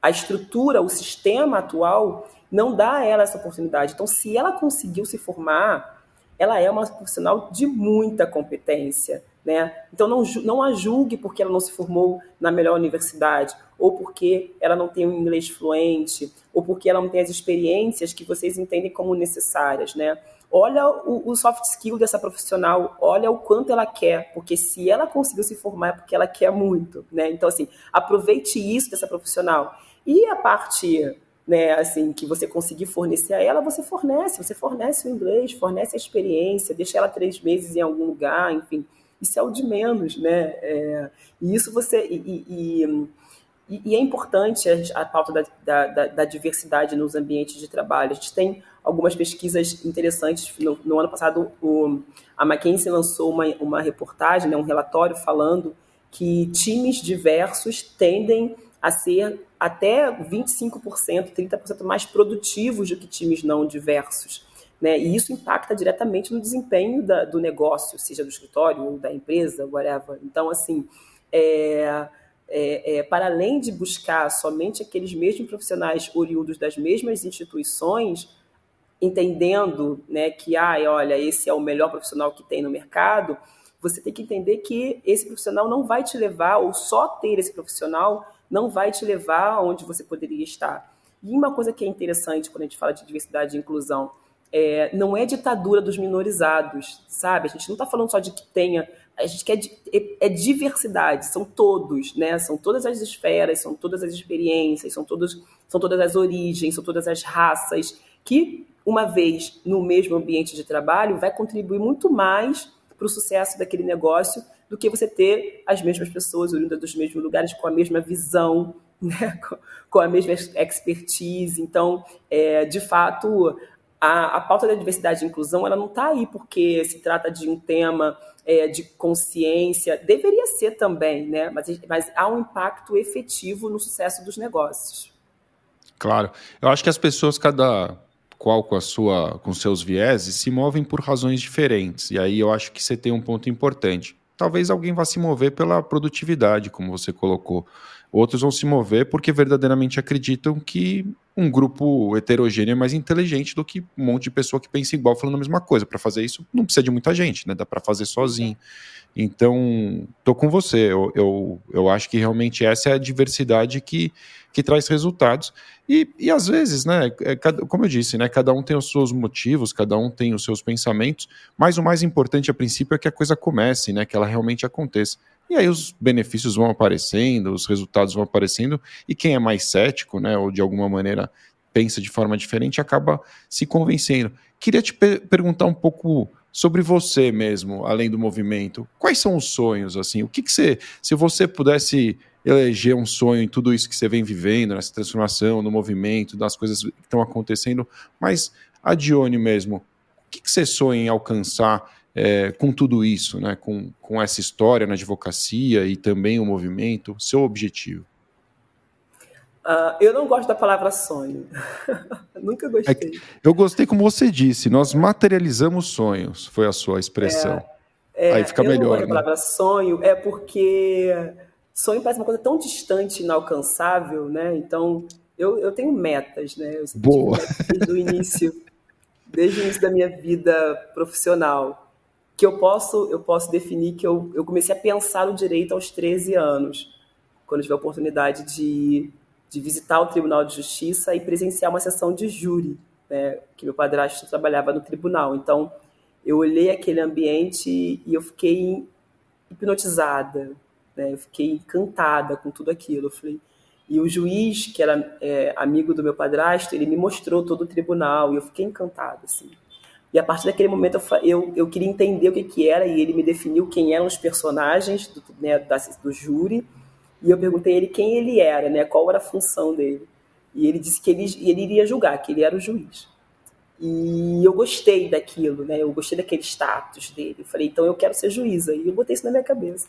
A: A estrutura, o sistema atual não dá a ela essa oportunidade. Então, se ela conseguiu se formar, ela é uma profissional de muita competência. Né? Então, não, não a julgue porque ela não se formou na melhor universidade, ou porque ela não tem um inglês fluente, ou porque ela não tem as experiências que vocês entendem como necessárias. Né? Olha o, o soft skill dessa profissional, olha o quanto ela quer, porque se ela conseguiu se formar é porque ela quer muito. Né? Então, assim, aproveite isso dessa profissional. E a parte né, assim, que você conseguir fornecer a ela, você fornece, você fornece o inglês, fornece a experiência, deixa ela três meses em algum lugar, enfim, isso é o de menos, né? É, e isso você. E, e, e, é importante a, a pauta da, da, da, diversidade nos ambientes de trabalho. A gente tem algumas pesquisas interessantes. No, no ano passado, o, a McKinsey lançou uma, uma reportagem, né, um relatório falando que times diversos tendem a ser até 25%, 30% mais produtivos do que times não diversos. Né? E isso impacta diretamente no desempenho da, do negócio, seja do escritório ou da empresa, whatever. Então, assim, é, é, é, para além de buscar somente aqueles mesmos profissionais oriundos das mesmas instituições, entendendo né, que, ah, olha, esse é o melhor profissional que tem no mercado, você tem que entender que esse profissional não vai te levar, ou só ter esse profissional não vai te levar aonde você poderia estar. E uma coisa que é interessante quando a gente fala de diversidade e inclusão, é, não é ditadura dos minorizados, sabe? A gente não está falando só de que tenha, a gente quer é, é, diversidade, são todos, né? São todas as esferas, são todas as experiências, são todos, são todas as origens, são todas as raças que uma vez no mesmo ambiente de trabalho vai contribuir muito mais para o sucesso daquele negócio do que você ter as mesmas pessoas oriundas dos mesmos lugares com a mesma visão, né? com, a mesma expertise. Então, é, de fato, a, a pauta da diversidade e inclusão ela não está aí porque se trata de um tema é, de consciência, deveria ser também, né? mas, mas há um impacto efetivo no sucesso dos negócios.
B: Claro. Eu acho que as pessoas cada qual com a sua com seus vieses se movem por razões diferentes. E aí eu acho que você tem um ponto importante. Talvez alguém vá se mover pela produtividade, como você colocou. Outros vão se mover porque verdadeiramente acreditam que um grupo heterogêneo é mais inteligente do que um monte de pessoa que pensa igual falando a mesma coisa. Para fazer isso, não precisa de muita gente, né? Dá para fazer sozinho. Então, tô com você. Eu, eu, eu acho que realmente essa é a diversidade que, que traz resultados. E, e às vezes, né, é, como eu disse, né, cada um tem os seus motivos, cada um tem os seus pensamentos, mas o mais importante a princípio é que a coisa comece, né, que ela realmente aconteça. E aí os benefícios vão aparecendo, os resultados vão aparecendo, e quem é mais cético, né, ou de alguma maneira pensa de forma diferente, acaba se convencendo. Queria te per perguntar um pouco sobre você mesmo, além do movimento. Quais são os sonhos, assim? O que, que você, se você pudesse eleger um sonho em tudo isso que você vem vivendo, nessa transformação, no movimento, das coisas que estão acontecendo, mas a Dione mesmo, o que, que você sonha em alcançar é, com tudo isso, né? com, com essa história na advocacia e também o movimento, seu objetivo?
A: Uh, eu não gosto da palavra sonho. Nunca gostei. É,
B: eu gostei como você disse, nós materializamos sonhos, foi a sua expressão. É, é, Aí fica
A: eu
B: melhor. Não
A: gosto né? da palavra sonho é porque sonho parece uma coisa tão distante, inalcançável, né? Então, eu, eu tenho metas, né? Eu
B: Boa.
A: desde o início, desde o início da minha vida profissional, que eu posso, eu posso definir que eu, eu comecei a pensar no direito aos 13 anos, quando tive a oportunidade de, de visitar o Tribunal de Justiça e presenciar uma sessão de júri, né? Que meu padrasto trabalhava no tribunal. Então, eu olhei aquele ambiente e eu fiquei hipnotizada, né? Eu fiquei encantada com tudo aquilo. Eu falei, e o juiz, que era é, amigo do meu padrasto, ele me mostrou todo o tribunal e eu fiquei encantada, assim. E a partir daquele momento eu, eu, eu queria entender o que, que era e ele me definiu quem eram os personagens do, né, da, do júri. E eu perguntei a ele quem ele era, né, qual era a função dele. E ele disse que ele, ele iria julgar, que ele era o juiz. E eu gostei daquilo, né? Eu gostei daquele status dele. Eu falei, então eu quero ser juíza. E eu botei isso na minha cabeça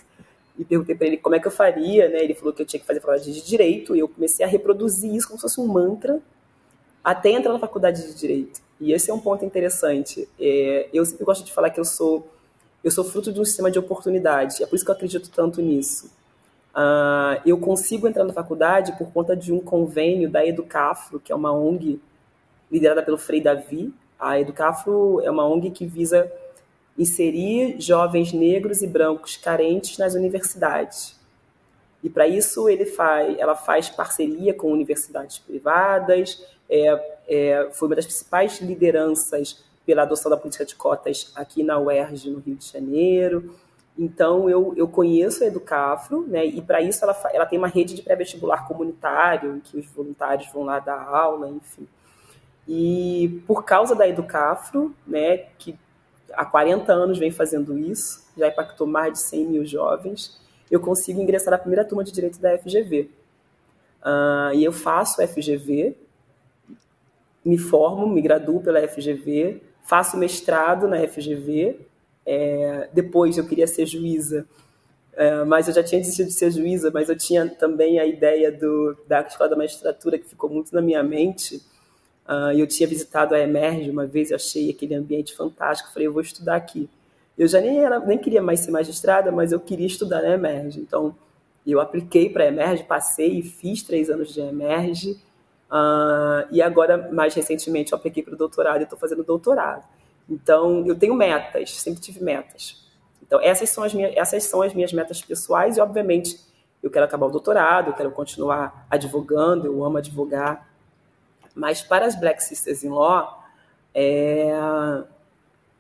A: e perguntei para ele como é que eu faria, né? Ele falou que eu tinha que fazer faculdade de direito e eu comecei a reproduzir isso como se fosse um mantra até entrar na faculdade de direito. E esse é um ponto interessante. É, eu sempre gosto de falar que eu sou eu sou fruto de um sistema de oportunidade. É por isso que eu acredito tanto nisso. Uh, eu consigo entrar na faculdade por conta de um convênio da Educafro, que é uma ONG liderada pelo Frei Davi. A Educafro é uma ONG que visa inserir jovens negros e brancos carentes nas universidades. E para isso ele faz, ela faz parceria com universidades privadas, é, é, foi uma das principais lideranças pela adoção da política de cotas aqui na UERJ, no Rio de Janeiro. Então, eu, eu conheço a Educafro, né, e para isso ela, ela tem uma rede de pré-vestibular comunitário, em que os voluntários vão lá dar aula, enfim. E por causa da Educafro, né, que há 40 anos vem fazendo isso, já impactou mais de 100 mil jovens, eu consigo ingressar na primeira turma de Direito da FGV. Uh, ah, e eu faço FGV, me formo, me graduo pela FGV, faço mestrado na FGV, é, depois eu queria ser juíza, é, mas eu já tinha desistido de ser juíza, mas eu tinha também a ideia do, da escola da magistratura que ficou muito na minha mente, Uh, eu tinha visitado a Emerge uma vez, achei aquele ambiente fantástico, falei, eu vou estudar aqui. Eu já nem, era, nem queria mais ser magistrada, mas eu queria estudar na Emerge. Então, eu apliquei para a Emerge, passei e fiz três anos de Emerge. Uh, e agora, mais recentemente, eu apliquei para o doutorado e estou fazendo doutorado. Então, eu tenho metas, sempre tive metas. Então, essas são, as minhas, essas são as minhas metas pessoais e, obviamente, eu quero acabar o doutorado, eu quero continuar advogando, eu amo advogar. Mas para as Black Sisters in Law, é,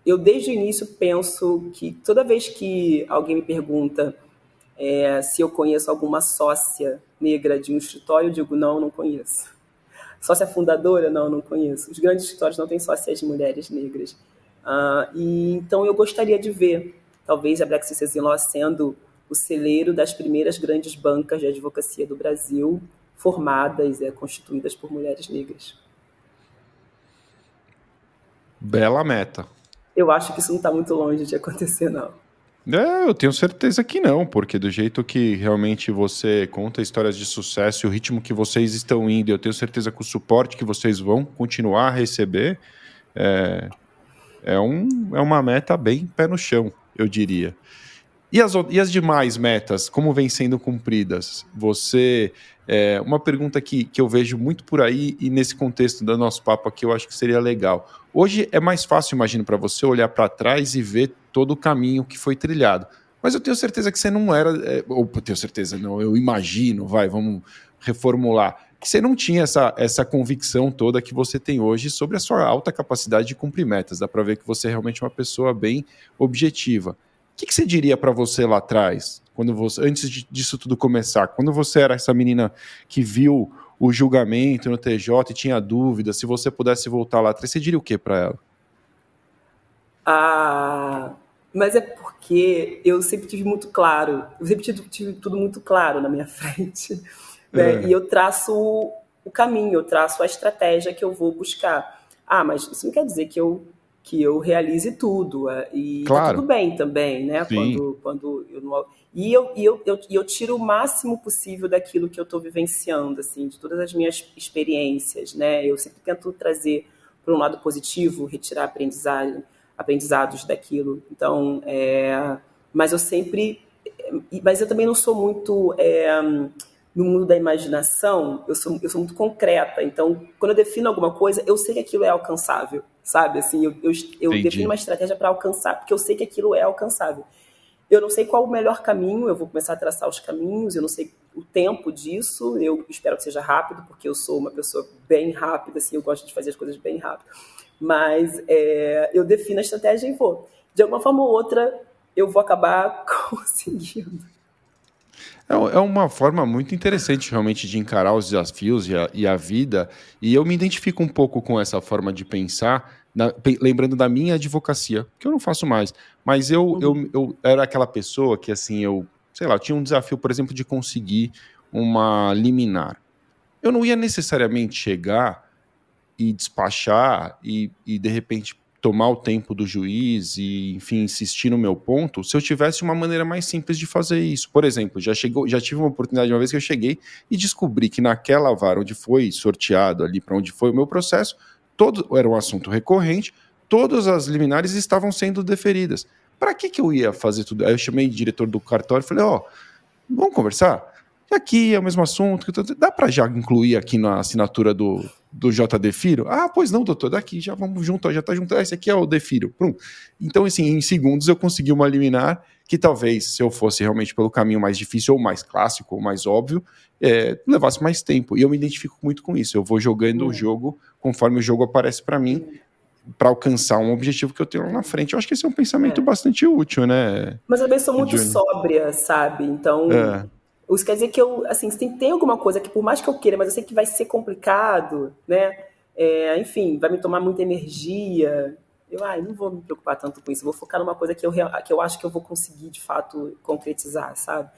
A: eu desde o início penso que toda vez que alguém me pergunta é, se eu conheço alguma sócia negra de um escritório, eu digo não, não conheço. Sócia fundadora? Não, não conheço. Os grandes escritórios não têm sócias mulheres negras. Uh, e então eu gostaria de ver, talvez a Black Sisters in Law sendo o celeiro das primeiras grandes bancas de advocacia do Brasil, formadas, é, constituídas por mulheres negras.
B: Bela meta.
A: Eu acho que isso não está muito longe de acontecer, não.
B: É, eu tenho certeza que não, porque do jeito que realmente você conta histórias de sucesso e o ritmo que vocês estão indo, eu tenho certeza que o suporte que vocês vão continuar a receber é, é, um, é uma meta bem pé no chão, eu diria. E as, e as demais metas, como vêm sendo cumpridas? Você. É, uma pergunta que, que eu vejo muito por aí e nesse contexto do nosso papo aqui eu acho que seria legal. Hoje é mais fácil, imagino, para você olhar para trás e ver todo o caminho que foi trilhado. Mas eu tenho certeza que você não era. É, ou tenho certeza, não, eu imagino, vai, vamos reformular. Que você não tinha essa, essa convicção toda que você tem hoje sobre a sua alta capacidade de cumprir metas. Dá para ver que você é realmente uma pessoa bem objetiva. O que, que você diria para você lá atrás, quando você, antes de, disso tudo começar, quando você era essa menina que viu o julgamento no TJ e tinha dúvida, se você pudesse voltar lá atrás, você diria o que para ela?
A: Ah, mas é porque eu sempre tive muito claro, eu sempre tive, tive tudo muito claro na minha frente, né? É. E eu traço o caminho, eu traço a estratégia que eu vou buscar. Ah, mas isso não quer dizer que eu que eu realize tudo. É, e claro. tá tudo bem também, né? Quando, quando eu não... E eu, e eu, eu, eu tiro o máximo possível daquilo que eu estou vivenciando, assim, de todas as minhas experiências, né? Eu sempre tento trazer para um lado positivo, retirar aprendizagem, aprendizados daquilo. Então, é... mas eu sempre... Mas eu também não sou muito... É no mundo da imaginação, eu sou, eu sou muito concreta. Então, quando eu defino alguma coisa, eu sei que aquilo é alcançável, sabe? Assim, eu, eu, eu defino uma estratégia para alcançar, porque eu sei que aquilo é alcançável. Eu não sei qual o melhor caminho, eu vou começar a traçar os caminhos, eu não sei o tempo disso, eu espero que seja rápido, porque eu sou uma pessoa bem rápida, assim, eu gosto de fazer as coisas bem rápido. Mas é, eu defino a estratégia e vou. De alguma forma ou outra, eu vou acabar conseguindo.
B: É, é uma forma muito interessante realmente de encarar os desafios e a, e a vida, e eu me identifico um pouco com essa forma de pensar, na, lembrando da minha advocacia, que eu não faço mais, mas eu, uhum. eu, eu era aquela pessoa que, assim, eu, sei lá, tinha um desafio, por exemplo, de conseguir uma liminar. Eu não ia necessariamente chegar e despachar e, e de repente tomar o tempo do juiz e, enfim, insistir no meu ponto, se eu tivesse uma maneira mais simples de fazer isso. Por exemplo, já, chegou, já tive uma oportunidade uma vez que eu cheguei e descobri que naquela vara onde foi sorteado ali para onde foi o meu processo, todo era um assunto recorrente, todas as liminares estavam sendo deferidas. Para que, que eu ia fazer tudo? Aí eu chamei o diretor do cartório e falei: Ó, oh, vamos conversar? E aqui é o mesmo assunto. Dá para já incluir aqui na assinatura do, do JD Firo? Ah, pois não, doutor, daqui já vamos junto, já tá junto. Ah, esse aqui é o Defiro. Pronto. Então, assim, em segundos eu consegui uma liminar que talvez, se eu fosse realmente pelo caminho mais difícil ou mais clássico ou mais óbvio, é, levasse mais tempo. E eu me identifico muito com isso. Eu vou jogando o jogo conforme o jogo aparece para mim para alcançar um objetivo que eu tenho lá na frente. Eu acho que esse é um pensamento é. bastante útil, né?
A: Mas eu também sou muito sóbria, sabe? Então, é. Isso quer dizer que eu, assim, tem, tem alguma coisa que por mais que eu queira, mas eu sei que vai ser complicado, né? É, enfim, vai me tomar muita energia. Eu, ai, não vou me preocupar tanto com isso. vou focar numa coisa que eu, que eu acho que eu vou conseguir, de fato, concretizar, sabe?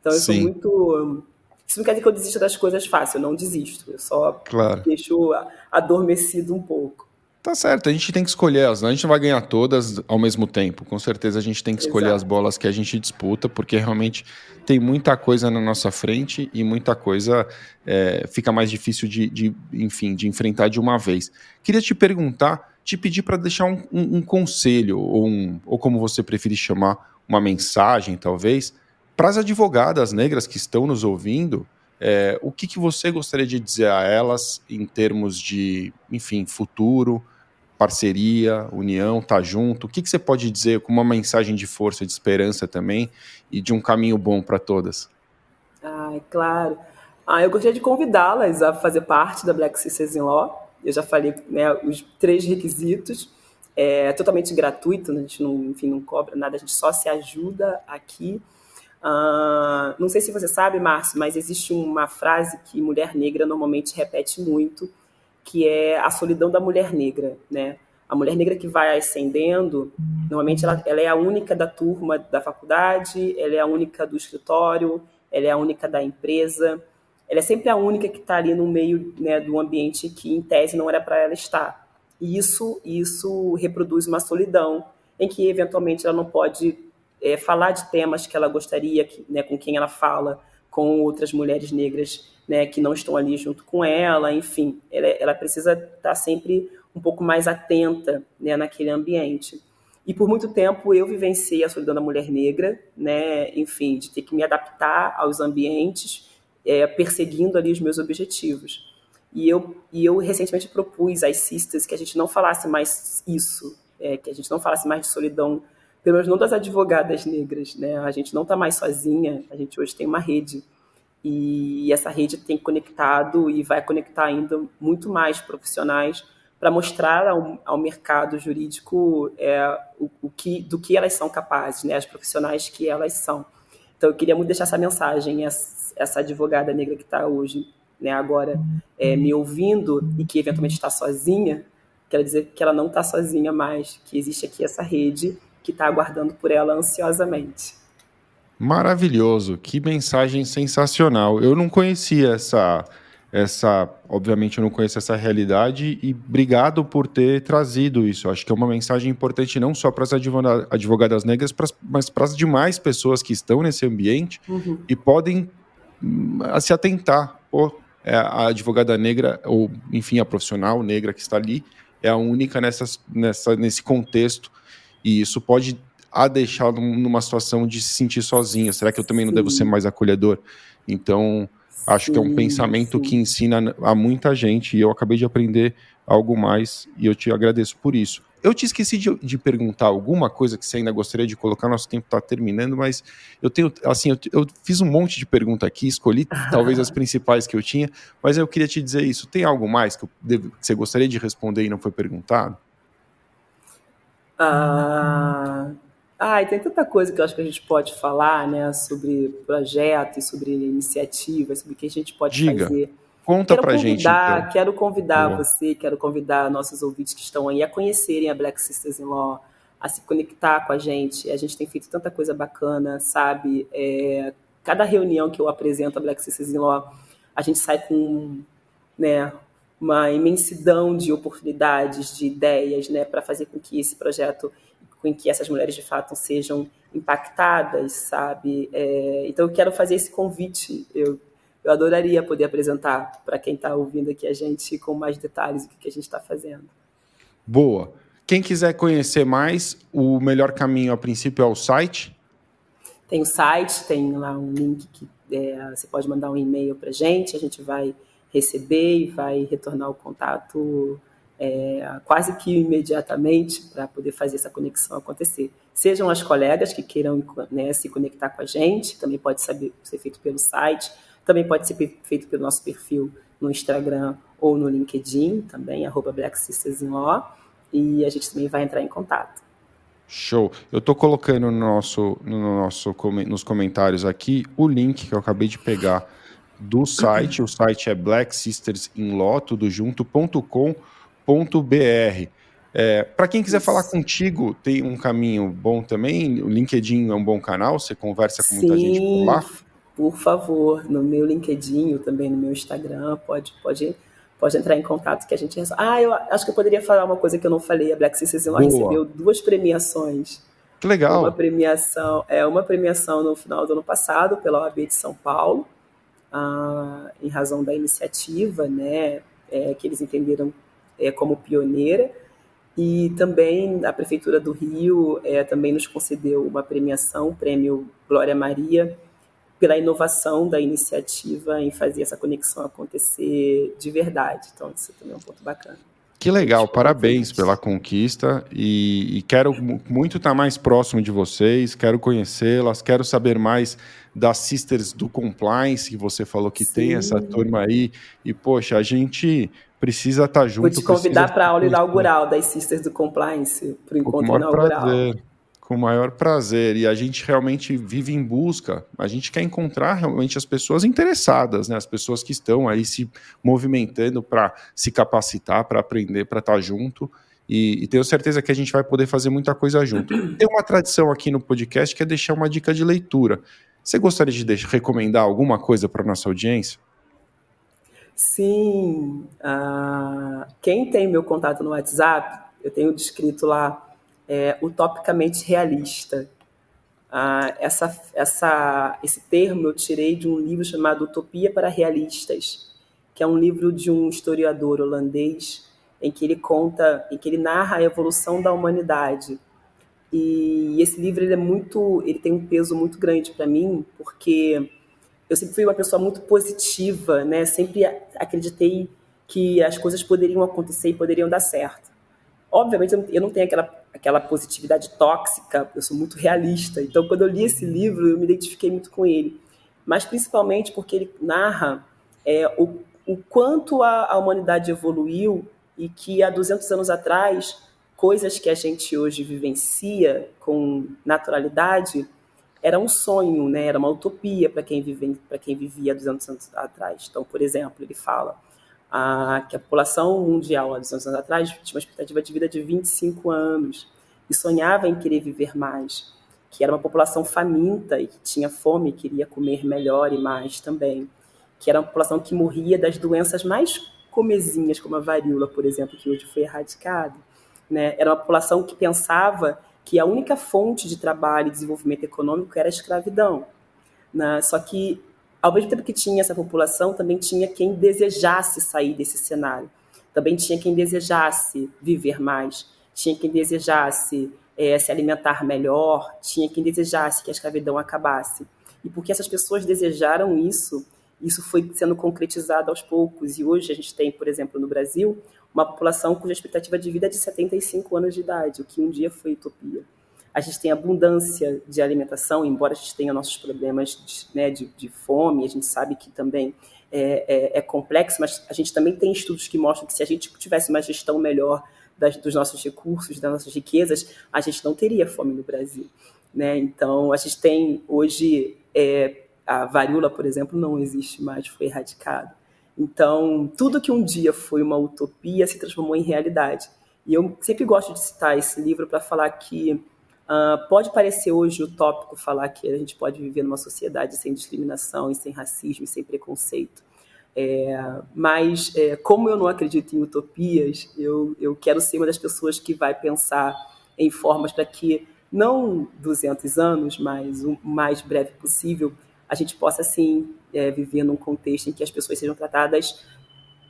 A: Então, eu Sim. sou muito... Isso não quer dizer que eu desisto das coisas fácil, eu não desisto. Eu só claro. deixo adormecido um pouco.
B: Tá certo, a gente tem que escolher as, a gente não vai ganhar todas ao mesmo tempo. Com certeza a gente tem que escolher Exato. as bolas que a gente disputa, porque realmente tem muita coisa na nossa frente e muita coisa é, fica mais difícil de, de, enfim, de enfrentar de uma vez. Queria te perguntar, te pedir para deixar um, um, um conselho, ou, um, ou como você preferir chamar, uma mensagem, talvez, para as advogadas negras que estão nos ouvindo é, o que, que você gostaria de dizer a elas em termos de, enfim, futuro, parceria, união, tá junto? O que, que você pode dizer com uma mensagem de força, de esperança também e de um caminho bom para todas?
A: Ah, claro. Ah, eu gostaria de convidá-las a fazer parte da Black Sisters in Law. Eu já falei né, os três requisitos. É totalmente gratuito, a gente não, enfim, não cobra nada, a gente só se ajuda aqui. Uh, não sei se você sabe, Márcio, mas existe uma frase que mulher negra normalmente repete muito, que é a solidão da mulher negra, né? A mulher negra que vai ascendendo, normalmente ela, ela é a única da turma da faculdade, ela é a única do escritório, ela é a única da empresa, ela é sempre a única que está ali no meio né, do ambiente que, em tese, não era para ela estar. E isso, isso reproduz uma solidão em que, eventualmente, ela não pode é, falar de temas que ela gostaria, que, né, com quem ela fala, com outras mulheres negras né, que não estão ali junto com ela, enfim, ela, ela precisa estar sempre um pouco mais atenta né, naquele ambiente. E por muito tempo eu vivenciei a solidão da mulher negra, né, enfim, de ter que me adaptar aos ambientes, é, perseguindo ali os meus objetivos. E eu, e eu recentemente propus às sisters que a gente não falasse mais isso, é, que a gente não falasse mais de solidão, pelo menos não das advogadas negras, né? A gente não está mais sozinha, a gente hoje tem uma rede e essa rede tem conectado e vai conectar ainda muito mais profissionais para mostrar ao, ao, mercado jurídico é, o, o, que, do que elas são capazes, né? As profissionais que elas são. Então eu queria muito deixar essa mensagem, essa, essa advogada negra que está hoje, né? Agora é, me ouvindo e que eventualmente está sozinha, quero dizer que ela não está sozinha mais, que existe aqui essa rede que está aguardando por ela ansiosamente.
B: Maravilhoso, que mensagem sensacional. Eu não conhecia essa, essa, obviamente eu não conheço essa realidade e obrigado por ter trazido isso. Acho que é uma mensagem importante não só para as advogadas negras, mas para as demais pessoas que estão nesse ambiente uhum. e podem hum, se atentar. Pô, é a advogada negra, ou enfim, a profissional negra que está ali, é a única nessa, nessa, nesse contexto, e isso pode a deixar numa situação de se sentir sozinha. Será que eu também não sim. devo ser mais acolhedor? Então, acho sim, que é um pensamento sim. que ensina a muita gente, e eu acabei de aprender algo mais, e eu te agradeço por isso. Eu te esqueci de, de, perguntar alguma coisa que você ainda gostaria de colocar, nosso tempo está terminando, mas eu tenho, assim, eu, eu, fiz um monte de pergunta aqui, escolhi talvez as principais que eu tinha, mas eu queria te dizer isso. Tem algo mais que, devo, que você gostaria de responder e não foi perguntado?
A: Ah, ah, tem tanta coisa que eu acho que a gente pode falar, né, sobre projetos, sobre iniciativas, sobre o que a gente pode
B: Diga.
A: fazer.
B: Conta quero pra gente. Então.
A: Quero convidar Boa. você, quero convidar nossos ouvintes que estão aí a conhecerem a Black Sisters in Law, a se conectar com a gente. A gente tem feito tanta coisa bacana, sabe? É, cada reunião que eu apresento a Black Sisters in Law, a gente sai com né, uma imensidão de oportunidades, de ideias, né, para fazer com que esse projeto, com que essas mulheres de fato sejam impactadas, sabe? É, então eu quero fazer esse convite. Eu eu adoraria poder apresentar para quem está ouvindo aqui a gente com mais detalhes o que, que a gente está fazendo.
B: Boa. Quem quiser conhecer mais, o melhor caminho a princípio é o site?
A: Tem o site, tem lá um link que é, você pode mandar um e-mail para a gente, a gente vai receber e vai retornar o contato é, quase que imediatamente para poder fazer essa conexão acontecer. Sejam as colegas que queiram né, se conectar com a gente, também pode saber, ser feito pelo site, também pode ser feito pelo nosso perfil no Instagram ou no LinkedIn, também, arroba Black Sisters in e a gente também vai entrar em contato.
B: Show. Eu estou colocando no nosso, no nosso, nos comentários aqui o link que eu acabei de pegar do site. O site é blacksistersinlaw.com.br. É, Para quem quiser falar contigo, tem um caminho bom também. O LinkedIn é um bom canal, você conversa com muita Sim, gente por lá
A: por favor, no meu LinkedIn, também no meu Instagram, pode, pode, pode entrar em contato que a gente resolve. Ah, eu acho que eu poderia falar uma coisa que eu não falei. A Black Sisters recebeu duas premiações.
B: Que legal.
A: Uma premiação, é uma premiação no final do ano passado pela OAB de São Paulo, ah, em razão da iniciativa, né, é, que eles entenderam é, como pioneira. E também a Prefeitura do Rio é, também nos concedeu uma premiação, o Prêmio Glória Maria, pela inovação da iniciativa em fazer essa conexão acontecer de verdade. Então, isso também é um ponto bacana.
B: Que legal, parabéns pela conquista e, e quero muito estar mais próximo de vocês, quero conhecê-las, quero saber mais das Sisters do Compliance, que você falou que Sim. tem essa turma aí, e poxa, a gente precisa estar junto. Vou
A: te convidar para a aula inaugural das Sisters do Compliance, para o encontro inaugural. Prazer.
B: Com o maior prazer. E a gente realmente vive em busca, a gente quer encontrar realmente as pessoas interessadas, né? as pessoas que estão aí se movimentando para se capacitar, para aprender, para estar tá junto. E, e, tenho certeza que a gente vai poder fazer muita coisa junto. Tem uma tradição aqui no podcast que é deixar uma dica de leitura. Você gostaria de deixar, recomendar alguma coisa para nossa audiência?
A: Sim. Uh, quem tem meu contato no WhatsApp, eu tenho descrito lá é, utopicamente realista. Ah, essa, essa, esse termo eu tirei de um livro chamado Utopia para Realistas, que é um livro de um historiador holandês em que ele conta, em que ele narra a evolução da humanidade. E esse livro ele é muito, ele tem um peso muito grande para mim, porque eu sempre fui uma pessoa muito positiva, né? Sempre acreditei que as coisas poderiam acontecer e poderiam dar certo. Obviamente eu não tenho aquela aquela positividade tóxica, eu sou muito realista. Então quando eu li esse livro, eu me identifiquei muito com ele, mas principalmente porque ele narra é, o, o quanto a, a humanidade evoluiu e que há 200 anos atrás, coisas que a gente hoje vivencia com naturalidade era um sonho, né? era uma utopia para quem, vive, quem vivia 200 anos atrás. Então, por exemplo, ele fala a, que a população mundial há 200 anos atrás tinha uma expectativa de vida de 25 anos e sonhava em querer viver mais, que era uma população faminta e que tinha fome e queria comer melhor e mais também, que era uma população que morria das doenças mais comezinhas, como a varíola, por exemplo, que hoje foi erradicada. Né? Era uma população que pensava que a única fonte de trabalho e desenvolvimento econômico era a escravidão. Né? Só que, ao mesmo tempo que tinha essa população, também tinha quem desejasse sair desse cenário. Também tinha quem desejasse viver mais, tinha quem desejasse é, se alimentar melhor, tinha quem desejasse que a escravidão acabasse. E porque essas pessoas desejaram isso, isso foi sendo concretizado aos poucos e hoje a gente tem, por exemplo, no Brasil, uma população cuja expectativa de vida é de 75 anos de idade, o que um dia foi utopia. A gente tem abundância de alimentação, embora a gente tenha nossos problemas de, né, de, de fome, a gente sabe que também é, é, é, complexo, mas a gente também tem estudos que mostram que se a gente tivesse uma gestão melhor das, dos nossos recursos, das nossas riquezas, a gente não teria fome no Brasil. Né? Então, a gente tem hoje é, a varíola, por exemplo, não existe mais, foi erradicada. Então, tudo que um dia foi uma utopia se transformou em realidade. E eu sempre gosto de citar esse livro para falar que uh, pode parecer hoje utópico falar que a gente pode viver numa sociedade sem discriminação e sem racismo e sem preconceito. É, mas, é, como eu não acredito em utopias, eu, eu quero ser uma das pessoas que vai pensar em formas para que, não 200 anos, mas o mais breve possível, a gente possa, assim, é, viver num contexto em que as pessoas sejam tratadas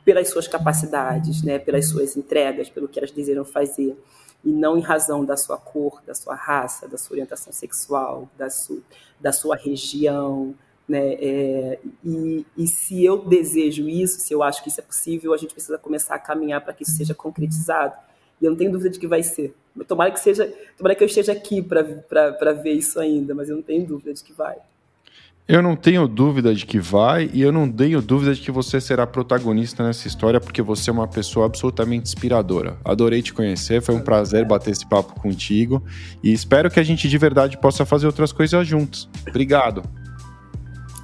A: pelas suas capacidades, né, pelas suas entregas, pelo que elas desejam fazer, e não em razão da sua cor, da sua raça, da sua orientação sexual, da sua, da sua região. Né, é, e, e se eu desejo isso, se eu acho que isso é possível, a gente precisa começar a caminhar para que isso seja concretizado. E eu não tenho dúvida de que vai ser. Tomara que seja, tomara que eu esteja aqui para ver isso ainda, mas eu não tenho dúvida de que vai.
B: Eu não tenho dúvida de que vai e eu não tenho dúvida de que você será protagonista nessa história porque você é uma pessoa absolutamente inspiradora. Adorei te conhecer, foi um prazer bater esse papo contigo e espero que a gente de verdade possa fazer outras coisas juntos. Obrigado.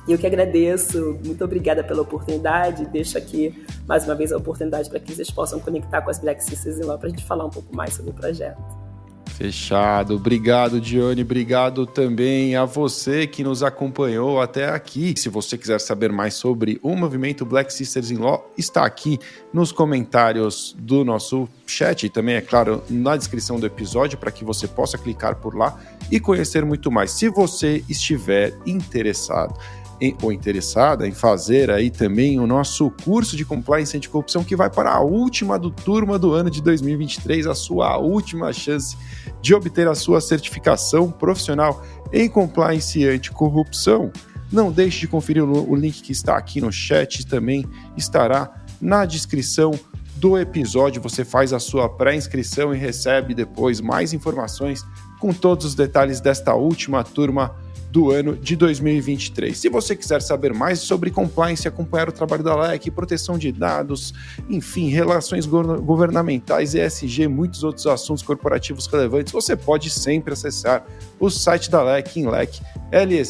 A: Eu que agradeço, muito obrigada pela oportunidade. Deixo aqui mais uma vez a oportunidade para que vocês possam conectar com as Black Sisters lá para a gente falar um pouco mais sobre o projeto.
B: Fechado. Obrigado, Dione. Obrigado também a você que nos acompanhou até aqui. Se você quiser saber mais sobre o movimento Black Sisters in Law, está aqui nos comentários do nosso chat e também, é claro, na descrição do episódio para que você possa clicar por lá e conhecer muito mais. Se você estiver interessado em, ou interessada em fazer aí também o nosso curso de compliance anticorrupção que vai para a última do turma do ano de 2023, a sua última chance de obter a sua certificação profissional em compliance anticorrupção. Não deixe de conferir o link que está aqui no chat, também estará na descrição do episódio. Você faz a sua pré-inscrição e recebe depois mais informações com todos os detalhes desta última turma do ano de 2023. Se você quiser saber mais sobre compliance, acompanhar o trabalho da LEC, proteção de dados, enfim, relações governamentais, ESG, muitos outros assuntos corporativos relevantes, você pode sempre acessar o site da LEC em leclec.com.br.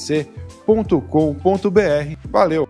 B: Valeu!